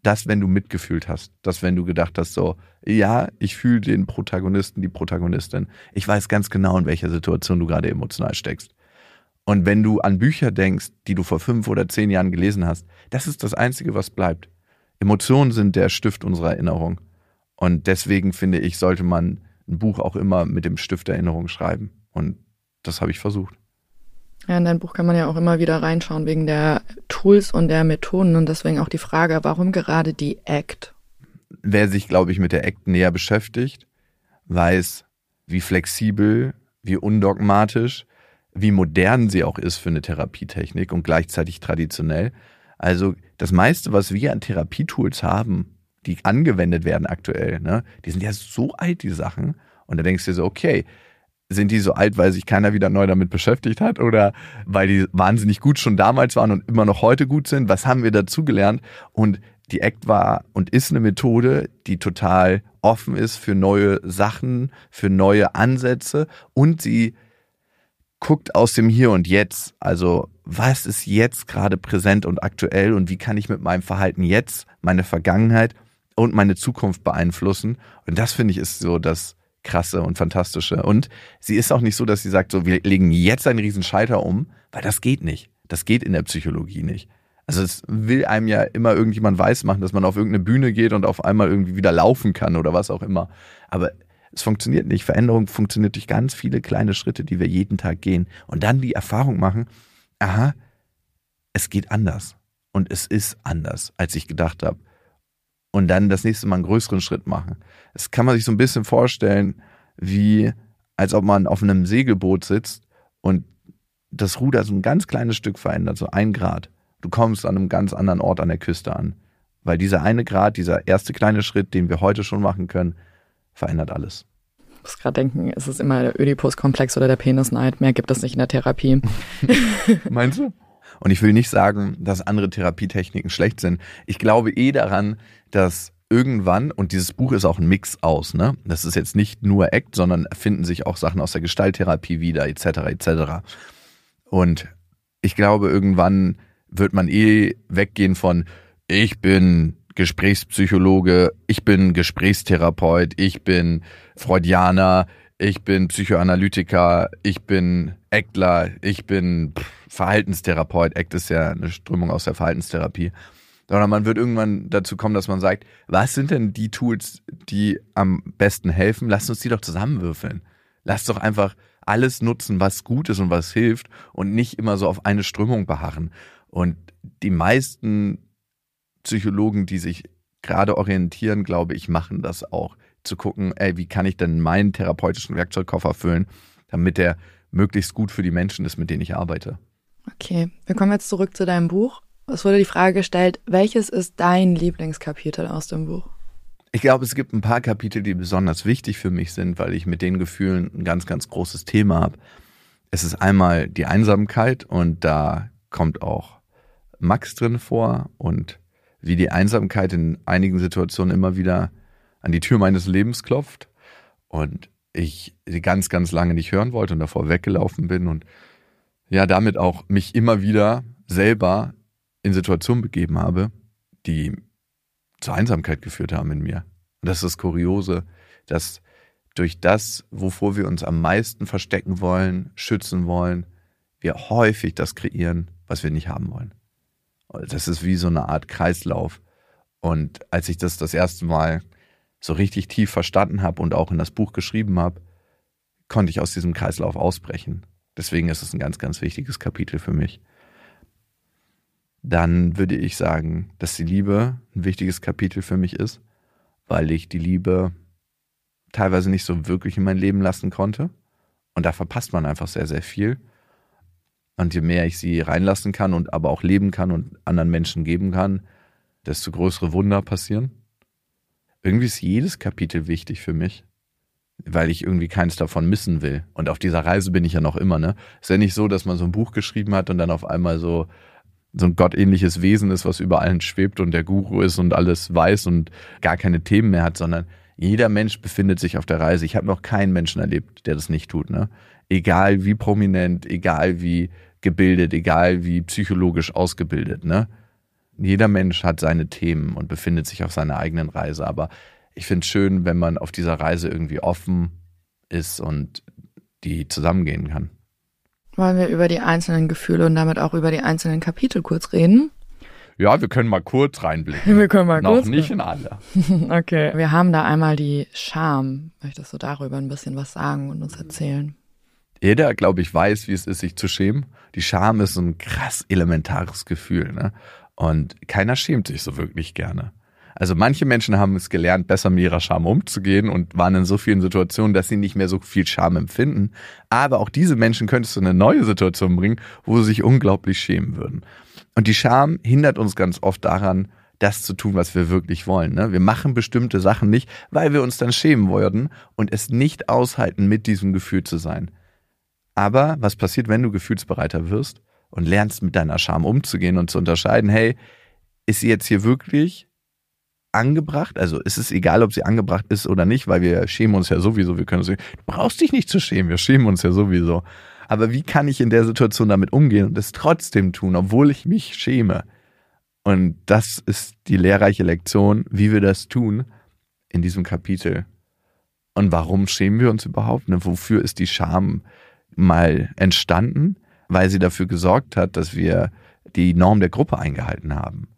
Das, wenn du mitgefühlt hast, das, wenn du gedacht hast, so, ja, ich fühle den Protagonisten, die Protagonistin. Ich weiß ganz genau, in welcher Situation du gerade emotional steckst. Und wenn du an Bücher denkst, die du vor fünf oder zehn Jahren gelesen hast, das ist das Einzige, was bleibt. Emotionen sind der Stift unserer Erinnerung. Und deswegen finde ich, sollte man ein Buch auch immer mit dem Stift der Erinnerung schreiben. Und das habe ich versucht. Ja, in dein Buch kann man ja auch immer wieder reinschauen wegen der Tools und der Methoden und deswegen auch die Frage, warum gerade die ACT? Wer sich, glaube ich, mit der ACT näher beschäftigt, weiß, wie flexibel, wie undogmatisch, wie modern sie auch ist für eine Therapietechnik und gleichzeitig traditionell. Also das meiste, was wir an Therapietools haben, die angewendet werden aktuell, ne, die sind ja so alt, die Sachen. Und da denkst du dir so, okay, sind die so alt, weil sich keiner wieder neu damit beschäftigt hat oder weil die wahnsinnig gut schon damals waren und immer noch heute gut sind? Was haben wir dazugelernt? Und die ACT war und ist eine Methode, die total offen ist für neue Sachen, für neue Ansätze und sie guckt aus dem Hier und Jetzt. Also was ist jetzt gerade präsent und aktuell und wie kann ich mit meinem Verhalten jetzt meine Vergangenheit und meine Zukunft beeinflussen. Und das finde ich ist so das krasse und fantastische. Und sie ist auch nicht so, dass sie sagt, so, wir legen jetzt einen riesen Schalter um, weil das geht nicht. Das geht in der Psychologie nicht. Also es will einem ja immer irgendjemand weismachen, dass man auf irgendeine Bühne geht und auf einmal irgendwie wieder laufen kann oder was auch immer. Aber es funktioniert nicht. Veränderung funktioniert durch ganz viele kleine Schritte, die wir jeden Tag gehen. Und dann die Erfahrung machen, aha, es geht anders. Und es ist anders, als ich gedacht habe. Und dann das nächste Mal einen größeren Schritt machen. Das kann man sich so ein bisschen vorstellen, wie als ob man auf einem Segelboot sitzt und das Ruder so ein ganz kleines Stück verändert, so ein Grad. Du kommst an einem ganz anderen Ort an der Küste an. Weil dieser eine Grad, dieser erste kleine Schritt, den wir heute schon machen können, verändert alles. Ich muss gerade denken, ist es immer der Oedipus-Komplex oder der Penisneid? Mehr gibt es nicht in der Therapie. Meinst du? Und ich will nicht sagen, dass andere Therapietechniken schlecht sind. Ich glaube eh daran, dass irgendwann, und dieses Buch ist auch ein Mix aus, ne? Das ist jetzt nicht nur Act, sondern finden sich auch Sachen aus der Gestalttherapie wieder, etc., etc. Und ich glaube, irgendwann wird man eh weggehen von, ich bin Gesprächspsychologe, ich bin Gesprächstherapeut, ich bin Freudianer, ich bin Psychoanalytiker, ich bin Eckler, ich bin Verhaltenstherapeut. Act ist ja eine Strömung aus der Verhaltenstherapie. Sondern man wird irgendwann dazu kommen, dass man sagt, was sind denn die Tools, die am besten helfen? Lasst uns die doch zusammenwürfeln. Lasst doch einfach alles nutzen, was gut ist und was hilft und nicht immer so auf eine Strömung beharren. Und die meisten Psychologen, die sich gerade orientieren, glaube ich, machen das auch. Zu gucken, ey, wie kann ich denn meinen therapeutischen Werkzeugkoffer füllen, damit der möglichst gut für die Menschen ist, mit denen ich arbeite. Okay, wir kommen jetzt zurück zu deinem Buch. Es wurde die Frage gestellt, welches ist dein Lieblingskapitel aus dem Buch? Ich glaube, es gibt ein paar Kapitel, die besonders wichtig für mich sind, weil ich mit den Gefühlen ein ganz, ganz großes Thema habe. Es ist einmal die Einsamkeit und da kommt auch Max drin vor und wie die Einsamkeit in einigen Situationen immer wieder an die Tür meines Lebens klopft und ich sie ganz, ganz lange nicht hören wollte und davor weggelaufen bin und ja, damit auch mich immer wieder selber in Situationen begeben habe, die zur Einsamkeit geführt haben in mir. Und das ist das Kuriose, dass durch das, wovor wir uns am meisten verstecken wollen, schützen wollen, wir häufig das kreieren, was wir nicht haben wollen. Das ist wie so eine Art Kreislauf. Und als ich das das erste Mal so richtig tief verstanden habe und auch in das Buch geschrieben habe, konnte ich aus diesem Kreislauf ausbrechen. Deswegen ist es ein ganz, ganz wichtiges Kapitel für mich. Dann würde ich sagen, dass die Liebe ein wichtiges Kapitel für mich ist, weil ich die Liebe teilweise nicht so wirklich in mein Leben lassen konnte. Und da verpasst man einfach sehr, sehr viel. Und je mehr ich sie reinlassen kann und aber auch leben kann und anderen Menschen geben kann, desto größere Wunder passieren. Irgendwie ist jedes Kapitel wichtig für mich, weil ich irgendwie keins davon missen will. Und auf dieser Reise bin ich ja noch immer, ne? Ist ja nicht so, dass man so ein Buch geschrieben hat und dann auf einmal so, so ein gottähnliches Wesen ist, was über allen schwebt und der Guru ist und alles weiß und gar keine Themen mehr hat, sondern jeder Mensch befindet sich auf der Reise. Ich habe noch keinen Menschen erlebt, der das nicht tut, ne? Egal wie prominent, egal wie gebildet, egal wie psychologisch ausgebildet, ne? Jeder Mensch hat seine Themen und befindet sich auf seiner eigenen Reise. Aber ich finde es schön, wenn man auf dieser Reise irgendwie offen ist und die zusammengehen kann. Wollen wir über die einzelnen Gefühle und damit auch über die einzelnen Kapitel kurz reden? Ja, wir können mal kurz reinblicken. Wir können mal Noch kurz. nicht in alle. Okay. Wir haben da einmal die Scham. Möchtest du darüber ein bisschen was sagen und uns erzählen? Jeder, glaube ich, weiß, wie es ist, sich zu schämen. Die Scham ist so ein krass elementares Gefühl, ne? Und keiner schämt sich so wirklich gerne. Also manche Menschen haben es gelernt, besser mit ihrer Scham umzugehen und waren in so vielen Situationen, dass sie nicht mehr so viel Scham empfinden. Aber auch diese Menschen könntest du in eine neue Situation bringen, wo sie sich unglaublich schämen würden. Und die Scham hindert uns ganz oft daran, das zu tun, was wir wirklich wollen. Ne? Wir machen bestimmte Sachen nicht, weil wir uns dann schämen würden und es nicht aushalten, mit diesem Gefühl zu sein. Aber was passiert, wenn du gefühlsbereiter wirst und lernst, mit deiner Scham umzugehen und zu unterscheiden, hey, ist sie jetzt hier wirklich angebracht? Also ist es egal, ob sie angebracht ist oder nicht, weil wir schämen uns ja sowieso. Wir können sagen, du brauchst dich nicht zu schämen, wir schämen uns ja sowieso. Aber wie kann ich in der Situation damit umgehen und es trotzdem tun, obwohl ich mich schäme? Und das ist die lehrreiche Lektion, wie wir das tun in diesem Kapitel. Und warum schämen wir uns überhaupt? Ne? Wofür ist die Scham mal entstanden? Weil sie dafür gesorgt hat, dass wir die Norm der Gruppe eingehalten haben.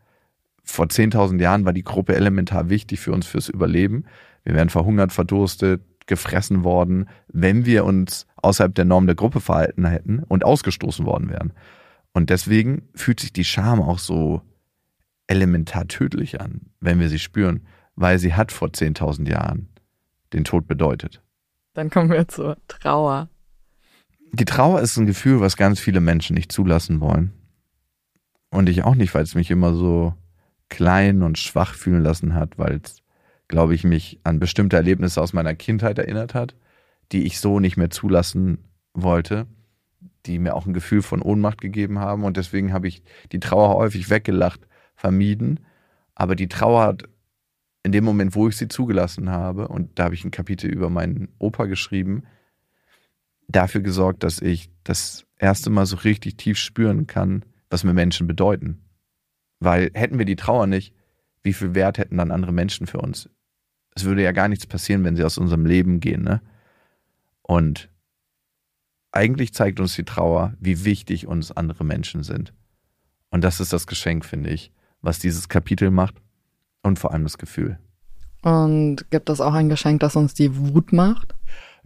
Vor 10.000 Jahren war die Gruppe elementar wichtig für uns fürs Überleben. Wir wären verhungert, verdurstet, gefressen worden, wenn wir uns außerhalb der Norm der Gruppe verhalten hätten und ausgestoßen worden wären. Und deswegen fühlt sich die Scham auch so elementar tödlich an, wenn wir sie spüren, weil sie hat vor 10.000 Jahren den Tod bedeutet. Dann kommen wir zur Trauer. Die Trauer ist ein Gefühl, was ganz viele Menschen nicht zulassen wollen. Und ich auch nicht, weil es mich immer so klein und schwach fühlen lassen hat, weil es, glaube ich, mich an bestimmte Erlebnisse aus meiner Kindheit erinnert hat, die ich so nicht mehr zulassen wollte, die mir auch ein Gefühl von Ohnmacht gegeben haben. Und deswegen habe ich die Trauer häufig weggelacht, vermieden. Aber die Trauer hat in dem Moment, wo ich sie zugelassen habe, und da habe ich ein Kapitel über meinen Opa geschrieben, dafür gesorgt, dass ich das erste Mal so richtig tief spüren kann, was mir Menschen bedeuten. Weil hätten wir die Trauer nicht, wie viel Wert hätten dann andere Menschen für uns? Es würde ja gar nichts passieren, wenn sie aus unserem Leben gehen, ne? Und eigentlich zeigt uns die Trauer, wie wichtig uns andere Menschen sind. Und das ist das Geschenk, finde ich, was dieses Kapitel macht und vor allem das Gefühl. Und gibt es auch ein Geschenk, das uns die Wut macht?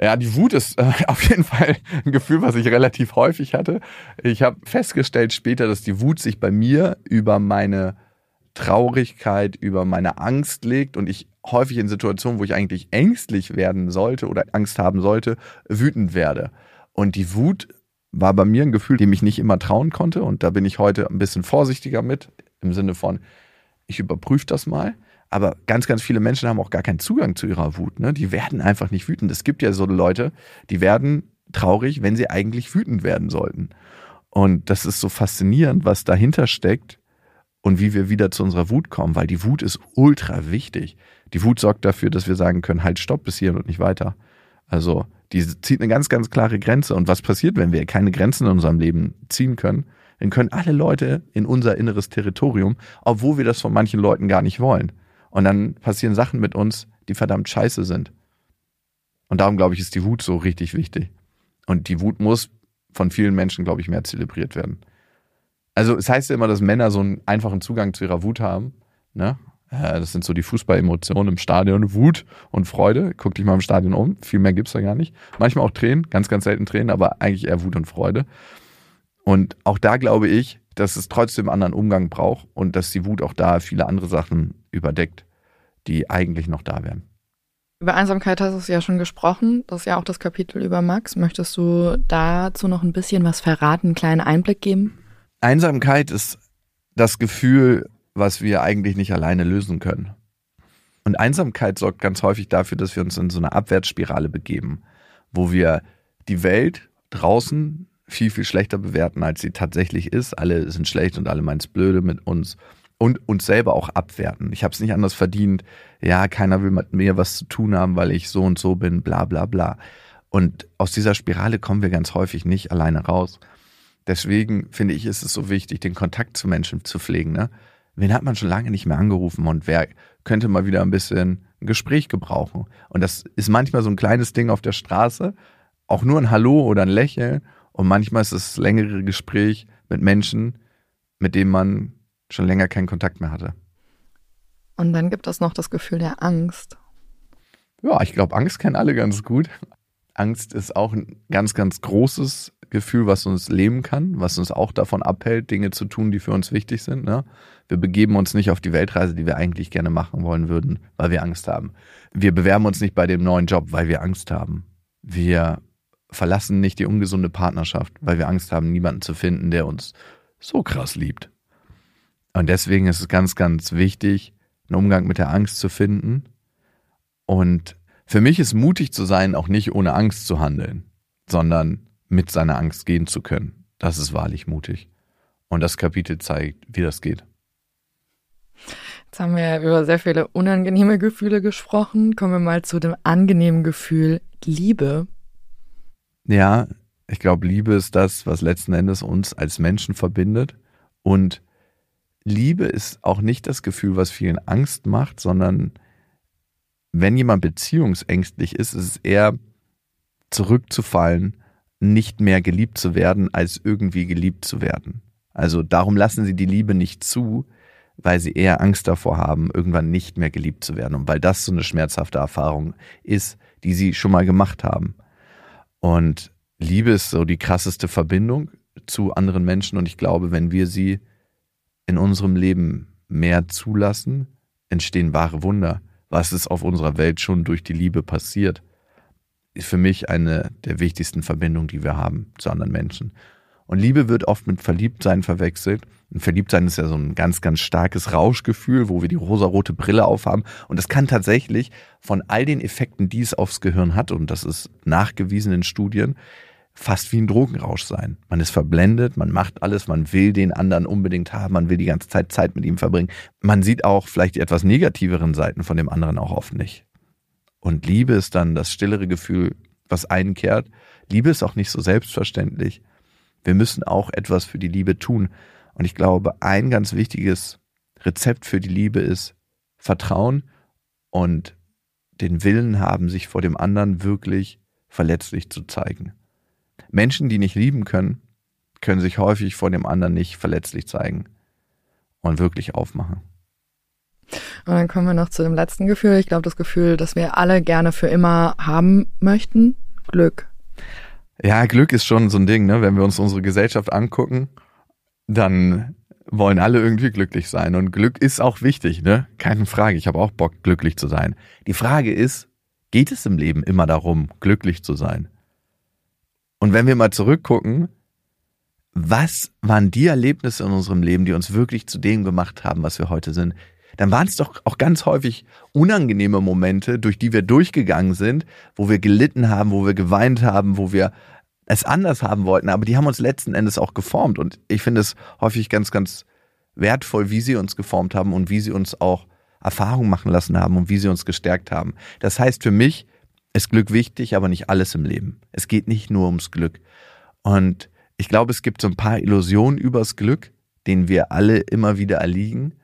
Ja, die Wut ist äh, auf jeden Fall ein Gefühl, was ich relativ häufig hatte. Ich habe festgestellt später, dass die Wut sich bei mir über meine Traurigkeit, über meine Angst legt und ich häufig in Situationen, wo ich eigentlich ängstlich werden sollte oder Angst haben sollte, wütend werde. Und die Wut war bei mir ein Gefühl, dem ich nicht immer trauen konnte und da bin ich heute ein bisschen vorsichtiger mit, im Sinne von, ich überprüfe das mal. Aber ganz, ganz viele Menschen haben auch gar keinen Zugang zu ihrer Wut. Ne? Die werden einfach nicht wütend. Es gibt ja so Leute, die werden traurig, wenn sie eigentlich wütend werden sollten. Und das ist so faszinierend, was dahinter steckt und wie wir wieder zu unserer Wut kommen, weil die Wut ist ultra wichtig. Die Wut sorgt dafür, dass wir sagen können, halt, stopp bis hier und nicht weiter. Also, die zieht eine ganz, ganz klare Grenze. Und was passiert, wenn wir keine Grenzen in unserem Leben ziehen können? Dann können alle Leute in unser inneres Territorium, obwohl wir das von manchen Leuten gar nicht wollen. Und dann passieren Sachen mit uns, die verdammt scheiße sind. Und darum, glaube ich, ist die Wut so richtig wichtig. Und die Wut muss von vielen Menschen, glaube ich, mehr zelebriert werden. Also es heißt ja immer, dass Männer so einen einfachen Zugang zu ihrer Wut haben. Ne? Das sind so die Fußballemotionen im Stadion. Wut und Freude. Guck dich mal im Stadion um. Viel mehr gibt's da gar nicht. Manchmal auch Tränen, ganz, ganz selten Tränen, aber eigentlich eher Wut und Freude. Und auch da glaube ich, dass es trotzdem anderen Umgang braucht und dass die Wut auch da viele andere Sachen überdeckt, die eigentlich noch da wären. Über Einsamkeit hast du ja schon gesprochen. Das ist ja auch das Kapitel über Max. Möchtest du dazu noch ein bisschen was verraten, einen kleinen Einblick geben? Einsamkeit ist das Gefühl, was wir eigentlich nicht alleine lösen können. Und Einsamkeit sorgt ganz häufig dafür, dass wir uns in so eine Abwärtsspirale begeben, wo wir die Welt draußen viel, viel schlechter bewerten, als sie tatsächlich ist. Alle sind schlecht und alle meinen es blöde mit uns und uns selber auch abwerten. Ich habe es nicht anders verdient. Ja, keiner will mit mir was zu tun haben, weil ich so und so bin, bla bla bla. Und aus dieser Spirale kommen wir ganz häufig nicht alleine raus. Deswegen finde ich, ist es so wichtig, den Kontakt zu Menschen zu pflegen. Ne? Wen hat man schon lange nicht mehr angerufen und wer könnte mal wieder ein bisschen ein Gespräch gebrauchen? Und das ist manchmal so ein kleines Ding auf der Straße, auch nur ein Hallo oder ein Lächeln. Und manchmal ist es das längere Gespräch mit Menschen, mit denen man schon länger keinen Kontakt mehr hatte. Und dann gibt es noch das Gefühl der Angst. Ja, ich glaube, Angst kennen alle ganz gut. Angst ist auch ein ganz, ganz großes Gefühl, was uns leben kann, was uns auch davon abhält, Dinge zu tun, die für uns wichtig sind. Ne? Wir begeben uns nicht auf die Weltreise, die wir eigentlich gerne machen wollen würden, weil wir Angst haben. Wir bewerben uns nicht bei dem neuen Job, weil wir Angst haben. Wir verlassen nicht die ungesunde Partnerschaft, weil wir Angst haben, niemanden zu finden, der uns so krass liebt. Und deswegen ist es ganz, ganz wichtig, einen Umgang mit der Angst zu finden. Und für mich ist mutig zu sein, auch nicht ohne Angst zu handeln, sondern mit seiner Angst gehen zu können. Das ist wahrlich mutig. Und das Kapitel zeigt, wie das geht. Jetzt haben wir über sehr viele unangenehme Gefühle gesprochen. Kommen wir mal zu dem angenehmen Gefühl Liebe. Ja, ich glaube, Liebe ist das, was letzten Endes uns als Menschen verbindet und Liebe ist auch nicht das Gefühl, was vielen Angst macht, sondern wenn jemand beziehungsängstlich ist, ist es eher zurückzufallen, nicht mehr geliebt zu werden, als irgendwie geliebt zu werden. Also darum lassen sie die Liebe nicht zu, weil sie eher Angst davor haben, irgendwann nicht mehr geliebt zu werden und weil das so eine schmerzhafte Erfahrung ist, die sie schon mal gemacht haben. Und Liebe ist so die krasseste Verbindung zu anderen Menschen und ich glaube, wenn wir sie in unserem Leben mehr zulassen, entstehen wahre Wunder. Was ist auf unserer Welt schon durch die Liebe passiert, ist für mich eine der wichtigsten Verbindungen, die wir haben zu anderen Menschen. Und Liebe wird oft mit Verliebtsein verwechselt. Und Verliebtsein ist ja so ein ganz, ganz starkes Rauschgefühl, wo wir die rosarote Brille aufhaben. Und das kann tatsächlich von all den Effekten, die es aufs Gehirn hat, und das ist nachgewiesen in Studien, fast wie ein Drogenrausch sein. Man ist verblendet, man macht alles, man will den anderen unbedingt haben, man will die ganze Zeit Zeit mit ihm verbringen. Man sieht auch vielleicht die etwas negativeren Seiten von dem anderen auch oft nicht. Und Liebe ist dann das stillere Gefühl, was einkehrt. Liebe ist auch nicht so selbstverständlich. Wir müssen auch etwas für die Liebe tun. Und ich glaube, ein ganz wichtiges Rezept für die Liebe ist Vertrauen und den Willen haben, sich vor dem anderen wirklich verletzlich zu zeigen. Menschen, die nicht lieben können, können sich häufig vor dem anderen nicht verletzlich zeigen und wirklich aufmachen. Und dann kommen wir noch zu dem letzten Gefühl. Ich glaube, das Gefühl, das wir alle gerne für immer haben möchten. Glück. Ja, Glück ist schon so ein Ding, ne? Wenn wir uns unsere Gesellschaft angucken, dann wollen alle irgendwie glücklich sein. Und Glück ist auch wichtig, ne? Keine Frage. Ich habe auch Bock, glücklich zu sein. Die Frage ist, geht es im Leben immer darum, glücklich zu sein? Und wenn wir mal zurückgucken, was waren die Erlebnisse in unserem Leben, die uns wirklich zu dem gemacht haben, was wir heute sind? Dann waren es doch auch ganz häufig unangenehme Momente, durch die wir durchgegangen sind, wo wir gelitten haben, wo wir geweint haben, wo wir es anders haben wollten, aber die haben uns letzten Endes auch geformt. Und ich finde es häufig ganz, ganz wertvoll, wie sie uns geformt haben und wie sie uns auch Erfahrung machen lassen haben und wie sie uns gestärkt haben. Das heißt für mich, ist Glück wichtig, aber nicht alles im Leben. Es geht nicht nur ums Glück. Und ich glaube, es gibt so ein paar Illusionen übers Glück, denen wir alle immer wieder erliegen.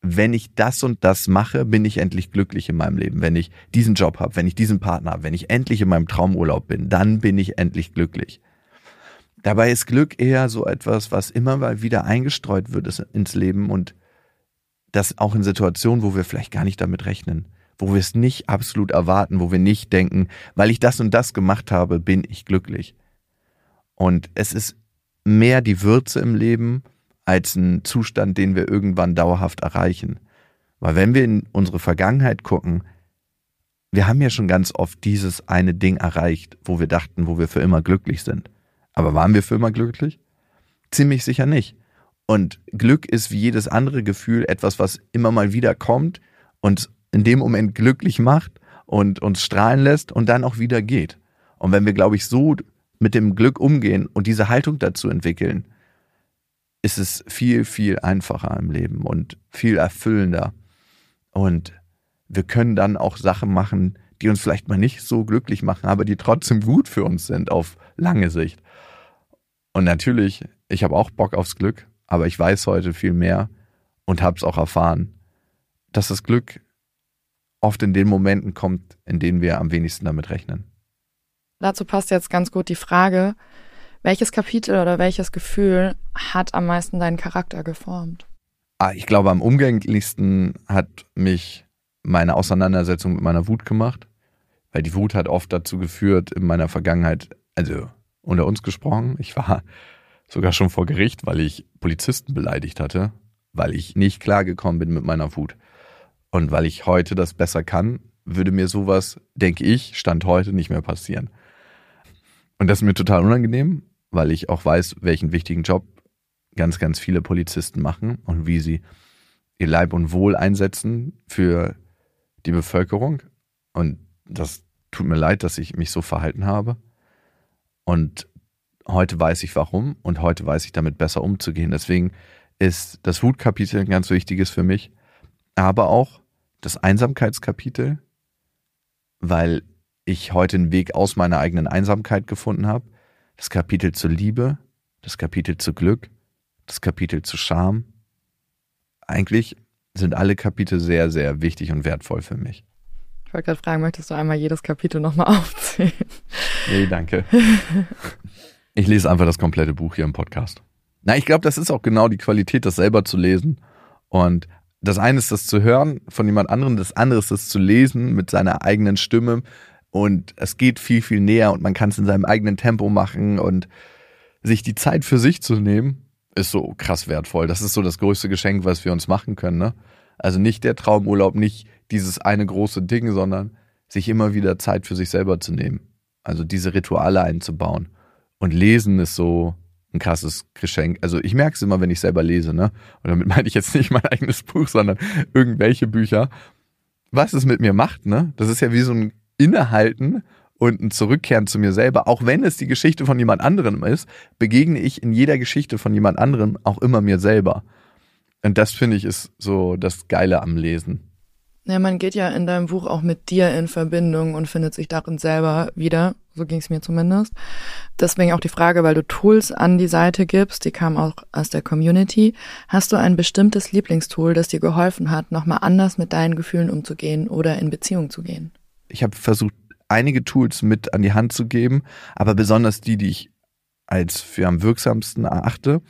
Wenn ich das und das mache, bin ich endlich glücklich in meinem Leben. Wenn ich diesen Job habe, wenn ich diesen Partner habe, wenn ich endlich in meinem Traumurlaub bin, dann bin ich endlich glücklich. Dabei ist Glück eher so etwas, was immer mal wieder eingestreut wird ins Leben und das auch in Situationen, wo wir vielleicht gar nicht damit rechnen wo wir es nicht absolut erwarten, wo wir nicht denken, weil ich das und das gemacht habe, bin ich glücklich. Und es ist mehr die Würze im Leben als ein Zustand, den wir irgendwann dauerhaft erreichen. Weil wenn wir in unsere Vergangenheit gucken, wir haben ja schon ganz oft dieses eine Ding erreicht, wo wir dachten, wo wir für immer glücklich sind. Aber waren wir für immer glücklich? Ziemlich sicher nicht. Und Glück ist wie jedes andere Gefühl etwas, was immer mal wieder kommt und in dem Moment glücklich macht und uns strahlen lässt und dann auch wieder geht. Und wenn wir, glaube ich, so mit dem Glück umgehen und diese Haltung dazu entwickeln, ist es viel, viel einfacher im Leben und viel erfüllender. Und wir können dann auch Sachen machen, die uns vielleicht mal nicht so glücklich machen, aber die trotzdem gut für uns sind auf lange Sicht. Und natürlich, ich habe auch Bock aufs Glück, aber ich weiß heute viel mehr und habe es auch erfahren, dass das Glück oft in den Momenten kommt, in denen wir am wenigsten damit rechnen. Dazu passt jetzt ganz gut die Frage, welches Kapitel oder welches Gefühl hat am meisten deinen Charakter geformt? Ah, ich glaube, am umgänglichsten hat mich meine Auseinandersetzung mit meiner Wut gemacht, weil die Wut hat oft dazu geführt, in meiner Vergangenheit, also unter uns gesprochen, ich war sogar schon vor Gericht, weil ich Polizisten beleidigt hatte, weil ich nicht klargekommen bin mit meiner Wut. Und weil ich heute das besser kann, würde mir sowas, denke ich, Stand heute nicht mehr passieren. Und das ist mir total unangenehm, weil ich auch weiß, welchen wichtigen Job ganz, ganz viele Polizisten machen und wie sie ihr Leib und Wohl einsetzen für die Bevölkerung. Und das tut mir leid, dass ich mich so verhalten habe. Und heute weiß ich warum und heute weiß ich damit besser umzugehen. Deswegen ist das Wutkapitel ein ganz wichtiges für mich aber auch das Einsamkeitskapitel, weil ich heute einen Weg aus meiner eigenen Einsamkeit gefunden habe. Das Kapitel zur Liebe, das Kapitel zu Glück, das Kapitel zu Scham eigentlich sind alle Kapitel sehr, sehr wichtig und wertvoll für mich. Ich wollte gerade fragen, möchtest du einmal jedes Kapitel nochmal aufzählen? Nee, danke. Ich lese einfach das komplette Buch hier im Podcast. Na, ich glaube, das ist auch genau die Qualität, das selber zu lesen. Und das eine ist das zu hören von jemand anderem, das andere ist das zu lesen mit seiner eigenen Stimme. Und es geht viel, viel näher und man kann es in seinem eigenen Tempo machen und sich die Zeit für sich zu nehmen, ist so krass wertvoll. Das ist so das größte Geschenk, was wir uns machen können. Ne? Also nicht der Traumurlaub, nicht dieses eine große Ding, sondern sich immer wieder Zeit für sich selber zu nehmen. Also diese Rituale einzubauen. Und lesen ist so ein krasses Geschenk. Also ich merke es immer, wenn ich selber lese, ne? Und damit meine ich jetzt nicht mein eigenes Buch, sondern irgendwelche Bücher. Was es mit mir macht, ne? Das ist ja wie so ein Innehalten und ein Zurückkehren zu mir selber. Auch wenn es die Geschichte von jemand anderem ist, begegne ich in jeder Geschichte von jemand anderem auch immer mir selber. Und das finde ich ist so das Geile am Lesen. Ja, man geht ja in deinem Buch auch mit dir in Verbindung und findet sich darin selber wieder. So ging es mir zumindest. Deswegen auch die Frage, weil du Tools an die Seite gibst, die kamen auch aus der Community. Hast du ein bestimmtes Lieblingstool, das dir geholfen hat, nochmal anders mit deinen Gefühlen umzugehen oder in Beziehung zu gehen? Ich habe versucht, einige Tools mit an die Hand zu geben, aber besonders die, die ich als für am wirksamsten erachte.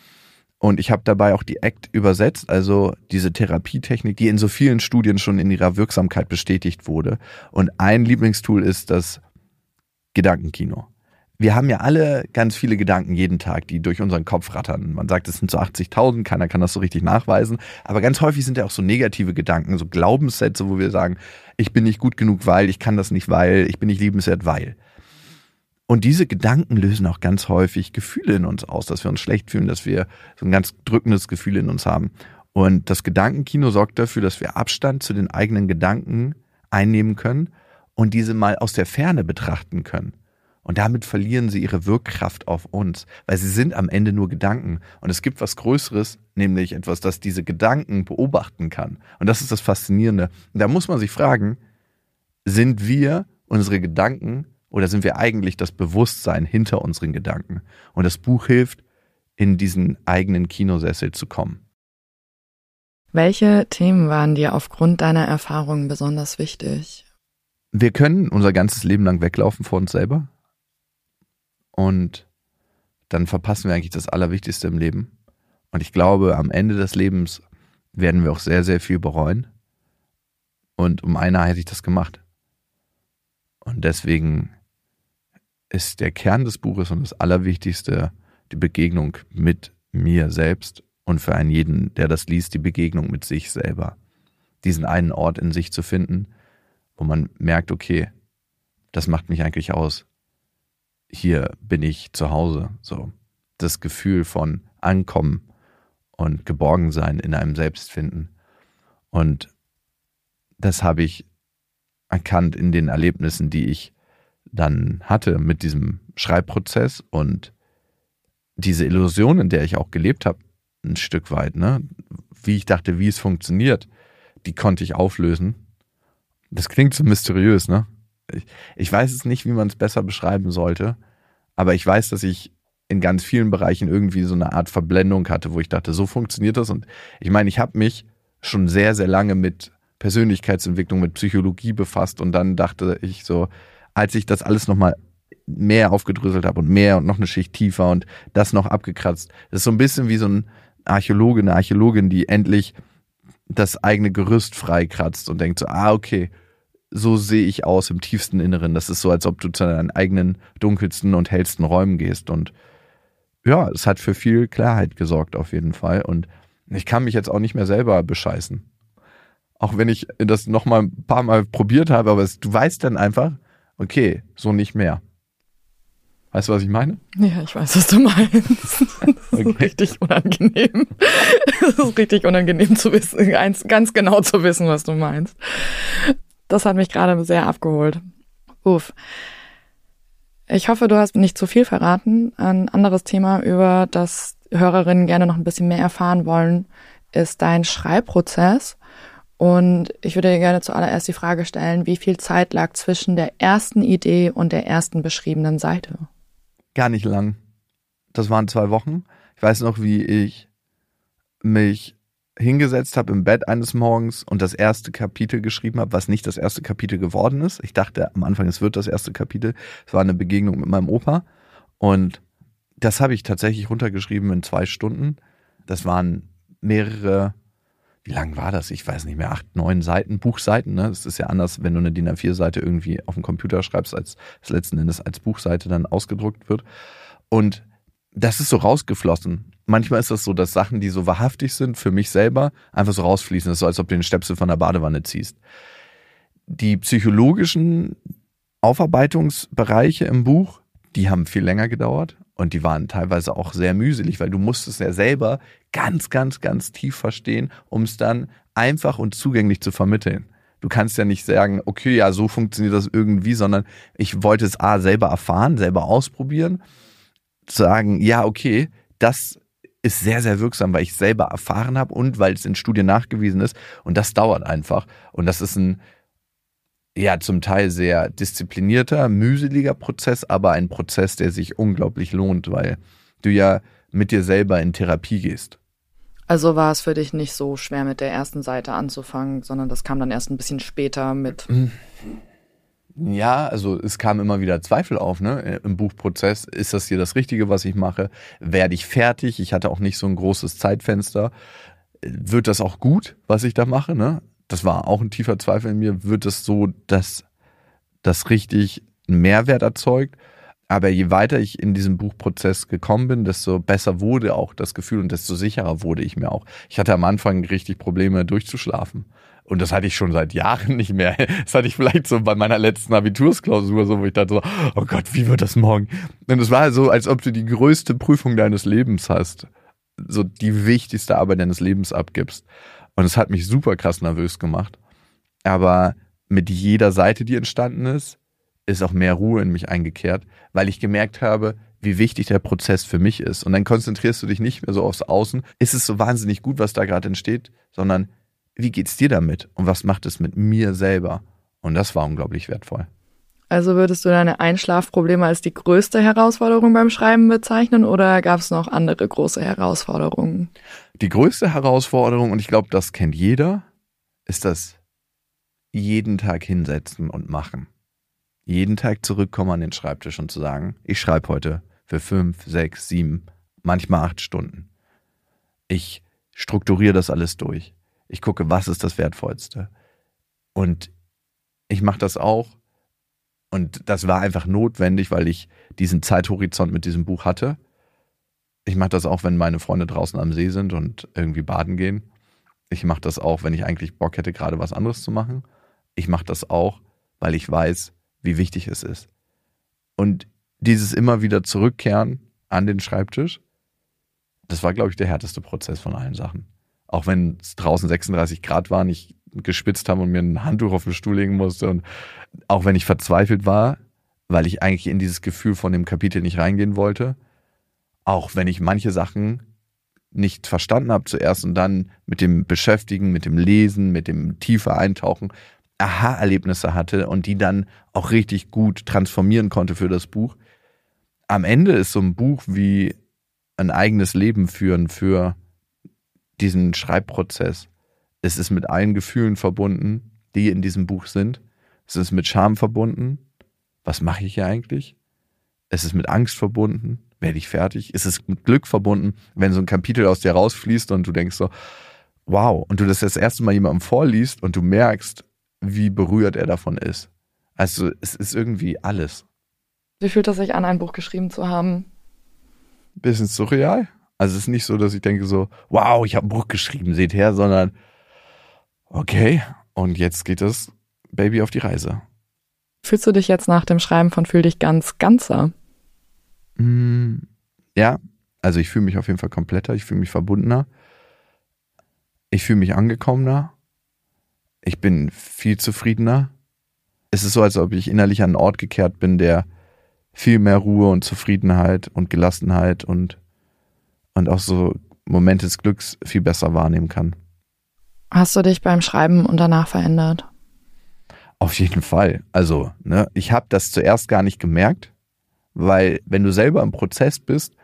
Und ich habe dabei auch die ACT übersetzt, also diese Therapietechnik, die in so vielen Studien schon in ihrer Wirksamkeit bestätigt wurde. Und ein Lieblingstool ist das Gedankenkino. Wir haben ja alle ganz viele Gedanken jeden Tag, die durch unseren Kopf rattern. Man sagt, es sind so 80.000, keiner kann das so richtig nachweisen. Aber ganz häufig sind ja auch so negative Gedanken, so Glaubenssätze, wo wir sagen, ich bin nicht gut genug, weil, ich kann das nicht, weil, ich bin nicht liebenswert, weil. Und diese Gedanken lösen auch ganz häufig Gefühle in uns aus, dass wir uns schlecht fühlen, dass wir so ein ganz drückendes Gefühl in uns haben. Und das Gedankenkino sorgt dafür, dass wir Abstand zu den eigenen Gedanken einnehmen können und diese mal aus der Ferne betrachten können. Und damit verlieren sie ihre Wirkkraft auf uns, weil sie sind am Ende nur Gedanken. Und es gibt was Größeres, nämlich etwas, das diese Gedanken beobachten kann. Und das ist das Faszinierende. Und da muss man sich fragen, sind wir unsere Gedanken oder sind wir eigentlich das Bewusstsein hinter unseren Gedanken? Und das Buch hilft, in diesen eigenen Kinosessel zu kommen. Welche Themen waren dir aufgrund deiner Erfahrungen besonders wichtig? Wir können unser ganzes Leben lang weglaufen vor uns selber. Und dann verpassen wir eigentlich das Allerwichtigste im Leben. Und ich glaube, am Ende des Lebens werden wir auch sehr, sehr viel bereuen. Und um eine hätte ich das gemacht. Und deswegen ist der Kern des Buches und das Allerwichtigste die Begegnung mit mir selbst und für einen jeden, der das liest, die Begegnung mit sich selber. Diesen einen Ort in sich zu finden, wo man merkt, okay, das macht mich eigentlich aus. Hier bin ich zu Hause. So. Das Gefühl von Ankommen und Geborgensein in einem selbst finden. Und das habe ich erkannt in den Erlebnissen, die ich dann hatte mit diesem Schreibprozess und diese Illusion, in der ich auch gelebt habe, ein Stück weit, ne? wie ich dachte, wie es funktioniert, die konnte ich auflösen. Das klingt so mysteriös, ne? Ich, ich weiß es nicht, wie man es besser beschreiben sollte, aber ich weiß, dass ich in ganz vielen Bereichen irgendwie so eine Art Verblendung hatte, wo ich dachte, so funktioniert das. Und ich meine, ich habe mich schon sehr, sehr lange mit Persönlichkeitsentwicklung, mit Psychologie befasst und dann dachte ich so, als ich das alles nochmal mehr aufgedröselt habe und mehr und noch eine Schicht tiefer und das noch abgekratzt. Das ist so ein bisschen wie so ein Archäologe, eine Archäologin, die endlich das eigene Gerüst freikratzt und denkt so, ah, okay, so sehe ich aus im tiefsten Inneren. Das ist so, als ob du zu deinen eigenen dunkelsten und hellsten Räumen gehst. Und ja, es hat für viel Klarheit gesorgt auf jeden Fall. Und ich kann mich jetzt auch nicht mehr selber bescheißen. Auch wenn ich das nochmal ein paar Mal probiert habe, aber es, du weißt dann einfach, okay, so nicht mehr. Weißt du, was ich meine? Ja, ich weiß, was du meinst. Das ist okay. richtig unangenehm. Das ist richtig unangenehm zu wissen, ganz genau zu wissen, was du meinst. Das hat mich gerade sehr abgeholt. Uff. Ich hoffe, du hast nicht zu viel verraten. Ein anderes Thema, über das Hörerinnen gerne noch ein bisschen mehr erfahren wollen, ist dein Schreibprozess. Und ich würde dir gerne zuallererst die Frage stellen, wie viel Zeit lag zwischen der ersten Idee und der ersten beschriebenen Seite? Gar nicht lang. Das waren zwei Wochen. Ich weiß noch, wie ich mich hingesetzt habe im Bett eines Morgens und das erste Kapitel geschrieben habe, was nicht das erste Kapitel geworden ist. Ich dachte am Anfang, es wird das erste Kapitel. Es war eine Begegnung mit meinem Opa und das habe ich tatsächlich runtergeschrieben in zwei Stunden. Das waren mehrere, wie lang war das? Ich weiß nicht mehr, acht, neun Seiten, Buchseiten. Ne? Das ist ja anders, wenn du eine DIN A4-Seite irgendwie auf dem Computer schreibst, als es letzten Endes als Buchseite dann ausgedruckt wird. Und das ist so rausgeflossen. Manchmal ist das so, dass Sachen, die so wahrhaftig sind für mich selber, einfach so rausfließen. Das ist so, als ob du den Stöpsel von der Badewanne ziehst. Die psychologischen Aufarbeitungsbereiche im Buch, die haben viel länger gedauert und die waren teilweise auch sehr mühselig, weil du musstest ja selber ganz, ganz, ganz tief verstehen, um es dann einfach und zugänglich zu vermitteln. Du kannst ja nicht sagen, okay, ja, so funktioniert das irgendwie, sondern ich wollte es A selber erfahren, selber ausprobieren sagen, ja, okay, das ist sehr, sehr wirksam, weil ich selber erfahren habe und weil es in Studien nachgewiesen ist. Und das dauert einfach. Und das ist ein, ja, zum Teil sehr disziplinierter, mühseliger Prozess, aber ein Prozess, der sich unglaublich lohnt, weil du ja mit dir selber in Therapie gehst. Also war es für dich nicht so schwer mit der ersten Seite anzufangen, sondern das kam dann erst ein bisschen später mit. Ja, also es kam immer wieder Zweifel auf, ne? Im Buchprozess. Ist das hier das Richtige, was ich mache? Werde ich fertig? Ich hatte auch nicht so ein großes Zeitfenster. Wird das auch gut, was ich da mache, ne? Das war auch ein tiefer Zweifel in mir. Wird es so, dass das richtig einen Mehrwert erzeugt? Aber je weiter ich in diesem Buchprozess gekommen bin, desto besser wurde auch das Gefühl und desto sicherer wurde ich mir auch. Ich hatte am Anfang richtig Probleme durchzuschlafen. Und das hatte ich schon seit Jahren nicht mehr. Das hatte ich vielleicht so bei meiner letzten Abitursklausur, so, wo ich dachte so, oh Gott, wie wird das morgen? Und es war so, als ob du die größte Prüfung deines Lebens hast. So die wichtigste Arbeit deines Lebens abgibst. Und es hat mich super krass nervös gemacht. Aber mit jeder Seite, die entstanden ist, ist auch mehr Ruhe in mich eingekehrt, weil ich gemerkt habe, wie wichtig der Prozess für mich ist. Und dann konzentrierst du dich nicht mehr so aufs Außen. Ist es so wahnsinnig gut, was da gerade entsteht, sondern wie geht's dir damit und was macht es mit mir selber? Und das war unglaublich wertvoll. Also würdest du deine Einschlafprobleme als die größte Herausforderung beim Schreiben bezeichnen oder gab es noch andere große Herausforderungen? Die größte Herausforderung, und ich glaube, das kennt jeder, ist das jeden Tag hinsetzen und machen. Jeden Tag zurückkommen an den Schreibtisch und zu sagen, ich schreibe heute für fünf, sechs, sieben, manchmal acht Stunden. Ich strukturiere das alles durch. Ich gucke, was ist das Wertvollste. Und ich mache das auch. Und das war einfach notwendig, weil ich diesen Zeithorizont mit diesem Buch hatte. Ich mache das auch, wenn meine Freunde draußen am See sind und irgendwie baden gehen. Ich mache das auch, wenn ich eigentlich Bock hätte, gerade was anderes zu machen. Ich mache das auch, weil ich weiß, wie wichtig es ist. Und dieses immer wieder zurückkehren an den Schreibtisch, das war, glaube ich, der härteste Prozess von allen Sachen auch wenn es draußen 36 Grad waren, ich gespitzt habe und mir ein Handtuch auf den Stuhl legen musste und auch wenn ich verzweifelt war, weil ich eigentlich in dieses Gefühl von dem Kapitel nicht reingehen wollte, auch wenn ich manche Sachen nicht verstanden habe zuerst und dann mit dem Beschäftigen, mit dem Lesen, mit dem tiefer Eintauchen Aha-Erlebnisse hatte und die dann auch richtig gut transformieren konnte für das Buch. Am Ende ist so ein Buch wie ein eigenes Leben führen für diesen Schreibprozess. Es ist mit allen Gefühlen verbunden, die in diesem Buch sind. Es ist mit Scham verbunden. Was mache ich hier eigentlich? Es ist mit Angst verbunden. Werde ich fertig? Es ist mit Glück verbunden, wenn so ein Kapitel aus dir rausfließt und du denkst so, wow. Und du das das erste Mal jemandem vorliest und du merkst, wie berührt er davon ist. Also es ist irgendwie alles. Wie fühlt es sich an, ein Buch geschrieben zu haben? Bisschen surreal. Also es ist nicht so, dass ich denke so, wow, ich habe ein Buch geschrieben, seht her, sondern okay, und jetzt geht das Baby auf die Reise. Fühlst du dich jetzt nach dem Schreiben von Fühl dich ganz ganzer? Mm, ja, also ich fühle mich auf jeden Fall kompletter, ich fühle mich verbundener. Ich fühle mich angekommener. Ich bin viel zufriedener. Es ist so, als ob ich innerlich an einen Ort gekehrt bin, der viel mehr Ruhe und Zufriedenheit und Gelassenheit und und auch so Momente des Glücks viel besser wahrnehmen kann. Hast du dich beim Schreiben und danach verändert? Auf jeden Fall. Also, ne, ich habe das zuerst gar nicht gemerkt, weil wenn du selber im Prozess bist,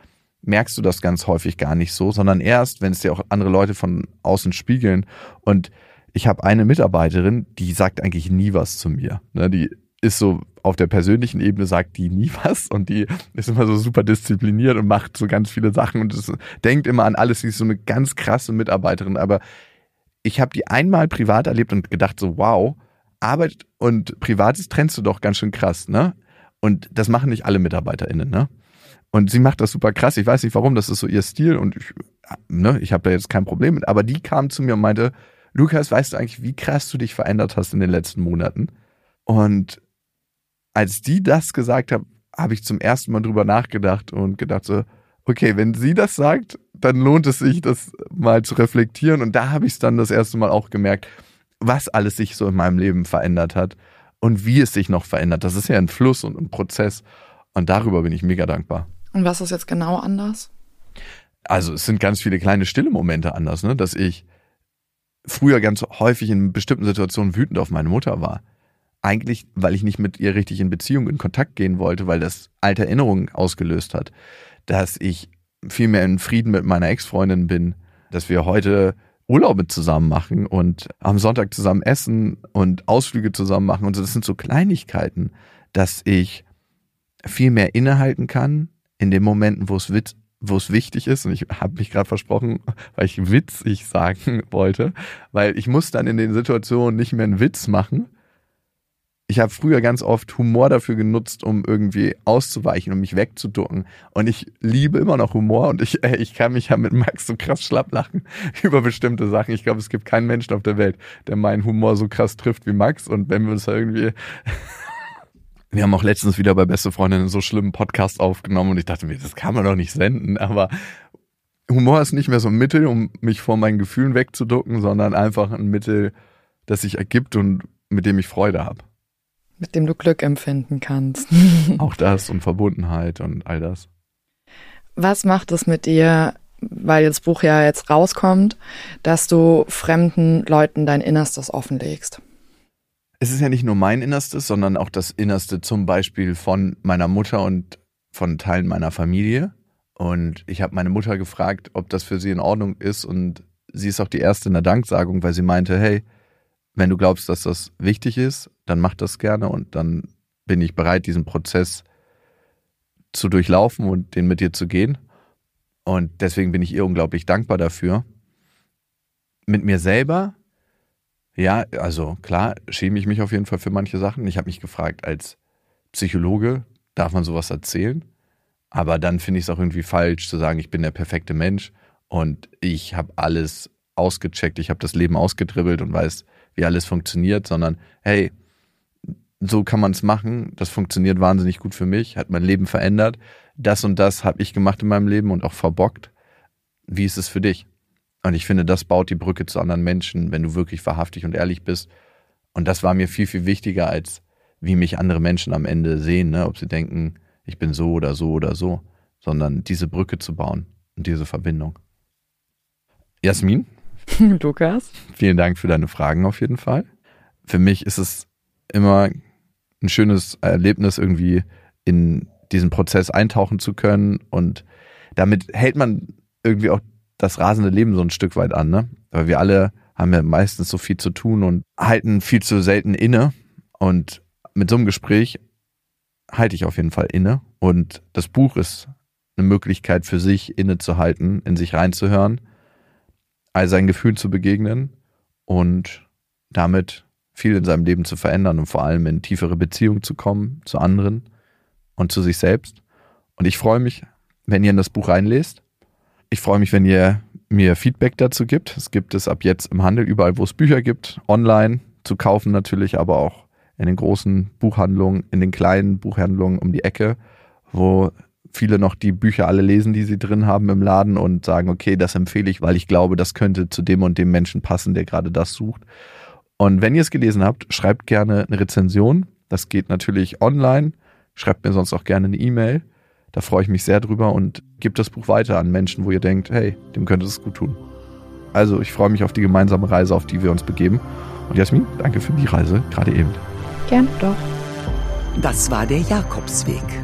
merkst du das ganz häufig gar nicht so, sondern erst, wenn es dir auch andere Leute von außen spiegeln. Und ich habe eine Mitarbeiterin, die sagt eigentlich nie was zu mir. Ne, die ist so auf der persönlichen Ebene sagt die nie was und die ist immer so super diszipliniert und macht so ganz viele Sachen und ist, denkt immer an alles. Sie ist so eine ganz krasse Mitarbeiterin, aber ich habe die einmal privat erlebt und gedacht so, wow, Arbeit und Privates trennst du doch ganz schön krass, ne? Und das machen nicht alle MitarbeiterInnen, ne? Und sie macht das super krass. Ich weiß nicht warum, das ist so ihr Stil und ich, ne, ich habe da jetzt kein Problem mit. Aber die kam zu mir und meinte, Lukas, weißt du eigentlich, wie krass du dich verändert hast in den letzten Monaten? Und als die das gesagt hat, habe ich zum ersten Mal drüber nachgedacht und gedacht so, okay, wenn sie das sagt, dann lohnt es sich, das mal zu reflektieren. Und da habe ich es dann das erste Mal auch gemerkt, was alles sich so in meinem Leben verändert hat und wie es sich noch verändert. Das ist ja ein Fluss und ein Prozess. Und darüber bin ich mega dankbar. Und was ist jetzt genau anders? Also es sind ganz viele kleine stille Momente anders, ne? dass ich früher ganz häufig in bestimmten Situationen wütend auf meine Mutter war. Eigentlich, weil ich nicht mit ihr richtig in Beziehung, in Kontakt gehen wollte, weil das alte Erinnerungen ausgelöst hat. Dass ich viel mehr in Frieden mit meiner Ex-Freundin bin, dass wir heute Urlaube zusammen machen und am Sonntag zusammen essen und Ausflüge zusammen machen und. Das sind so Kleinigkeiten, dass ich viel mehr innehalten kann, in den Momenten, wo es witz, wo es wichtig ist, und ich habe mich gerade versprochen, weil ich witzig sagen wollte, weil ich muss dann in den Situationen nicht mehr einen Witz machen. Ich habe früher ganz oft Humor dafür genutzt, um irgendwie auszuweichen, um mich wegzuducken. Und ich liebe immer noch Humor und ich, ich kann mich ja mit Max so krass schlapp lachen über bestimmte Sachen. Ich glaube, es gibt keinen Menschen auf der Welt, der meinen Humor so krass trifft wie Max. Und wenn wir uns irgendwie wir haben auch letztens wieder bei Beste Freundin einen so schlimmen Podcast aufgenommen und ich dachte mir, das kann man doch nicht senden, aber Humor ist nicht mehr so ein Mittel, um mich vor meinen Gefühlen wegzuducken, sondern einfach ein Mittel, das sich ergibt und mit dem ich Freude habe. Mit dem du Glück empfinden kannst. auch das und Verbundenheit und all das. Was macht es mit dir, weil das Buch ja jetzt rauskommt, dass du fremden Leuten dein Innerstes offenlegst? es ist ja nicht nur mein Innerstes, sondern auch das Innerste zum Beispiel von meiner Mutter und von Teilen meiner Familie. Und ich habe meine Mutter gefragt, ob das für sie in Ordnung ist. Und sie ist auch die erste in der Danksagung, weil sie meinte, hey, wenn du glaubst, dass das wichtig ist, dann mach das gerne und dann bin ich bereit, diesen Prozess zu durchlaufen und den mit dir zu gehen. Und deswegen bin ich ihr unglaublich dankbar dafür. Mit mir selber ja, also klar, schäme ich mich auf jeden Fall für manche Sachen. Ich habe mich gefragt, als Psychologe, darf man sowas erzählen? Aber dann finde ich es auch irgendwie falsch zu sagen, ich bin der perfekte Mensch und ich habe alles ausgecheckt, ich habe das Leben ausgedribbelt und weiß, wie alles funktioniert, sondern hey, so kann man es machen, das funktioniert wahnsinnig gut für mich, hat mein Leben verändert, das und das habe ich gemacht in meinem Leben und auch verbockt. Wie ist es für dich? Und ich finde, das baut die Brücke zu anderen Menschen, wenn du wirklich wahrhaftig und ehrlich bist. Und das war mir viel, viel wichtiger, als wie mich andere Menschen am Ende sehen, ne? ob sie denken, ich bin so oder so oder so, sondern diese Brücke zu bauen und diese Verbindung. Jasmin? Lukas? Vielen Dank für deine Fragen auf jeden Fall. Für mich ist es immer ein schönes Erlebnis, irgendwie in diesen Prozess eintauchen zu können und damit hält man irgendwie auch das rasende Leben so ein Stück weit an, ne? Weil wir alle haben ja meistens so viel zu tun und halten viel zu selten inne. Und mit so einem Gespräch halte ich auf jeden Fall inne. Und das Buch ist eine Möglichkeit für sich innezuhalten, in sich reinzuhören, all seinen Gefühlen zu begegnen und damit viel in seinem Leben zu verändern und vor allem in tiefere Beziehungen zu kommen zu anderen und zu sich selbst. Und ich freue mich, wenn ihr in das Buch reinlest ich freue mich, wenn ihr mir Feedback dazu gibt. Es gibt es ab jetzt im Handel überall, wo es Bücher gibt, online zu kaufen natürlich, aber auch in den großen Buchhandlungen, in den kleinen Buchhandlungen um die Ecke, wo viele noch die Bücher alle lesen, die sie drin haben im Laden und sagen, okay, das empfehle ich, weil ich glaube, das könnte zu dem und dem Menschen passen, der gerade das sucht. Und wenn ihr es gelesen habt, schreibt gerne eine Rezension. Das geht natürlich online. Schreibt mir sonst auch gerne eine E-Mail. Da freue ich mich sehr drüber und gebe das Buch weiter an Menschen, wo ihr denkt, hey, dem könnte es gut tun. Also ich freue mich auf die gemeinsame Reise, auf die wir uns begeben. Und Jasmin, danke für die Reise, gerade eben. Gern doch. Das war der Jakobsweg.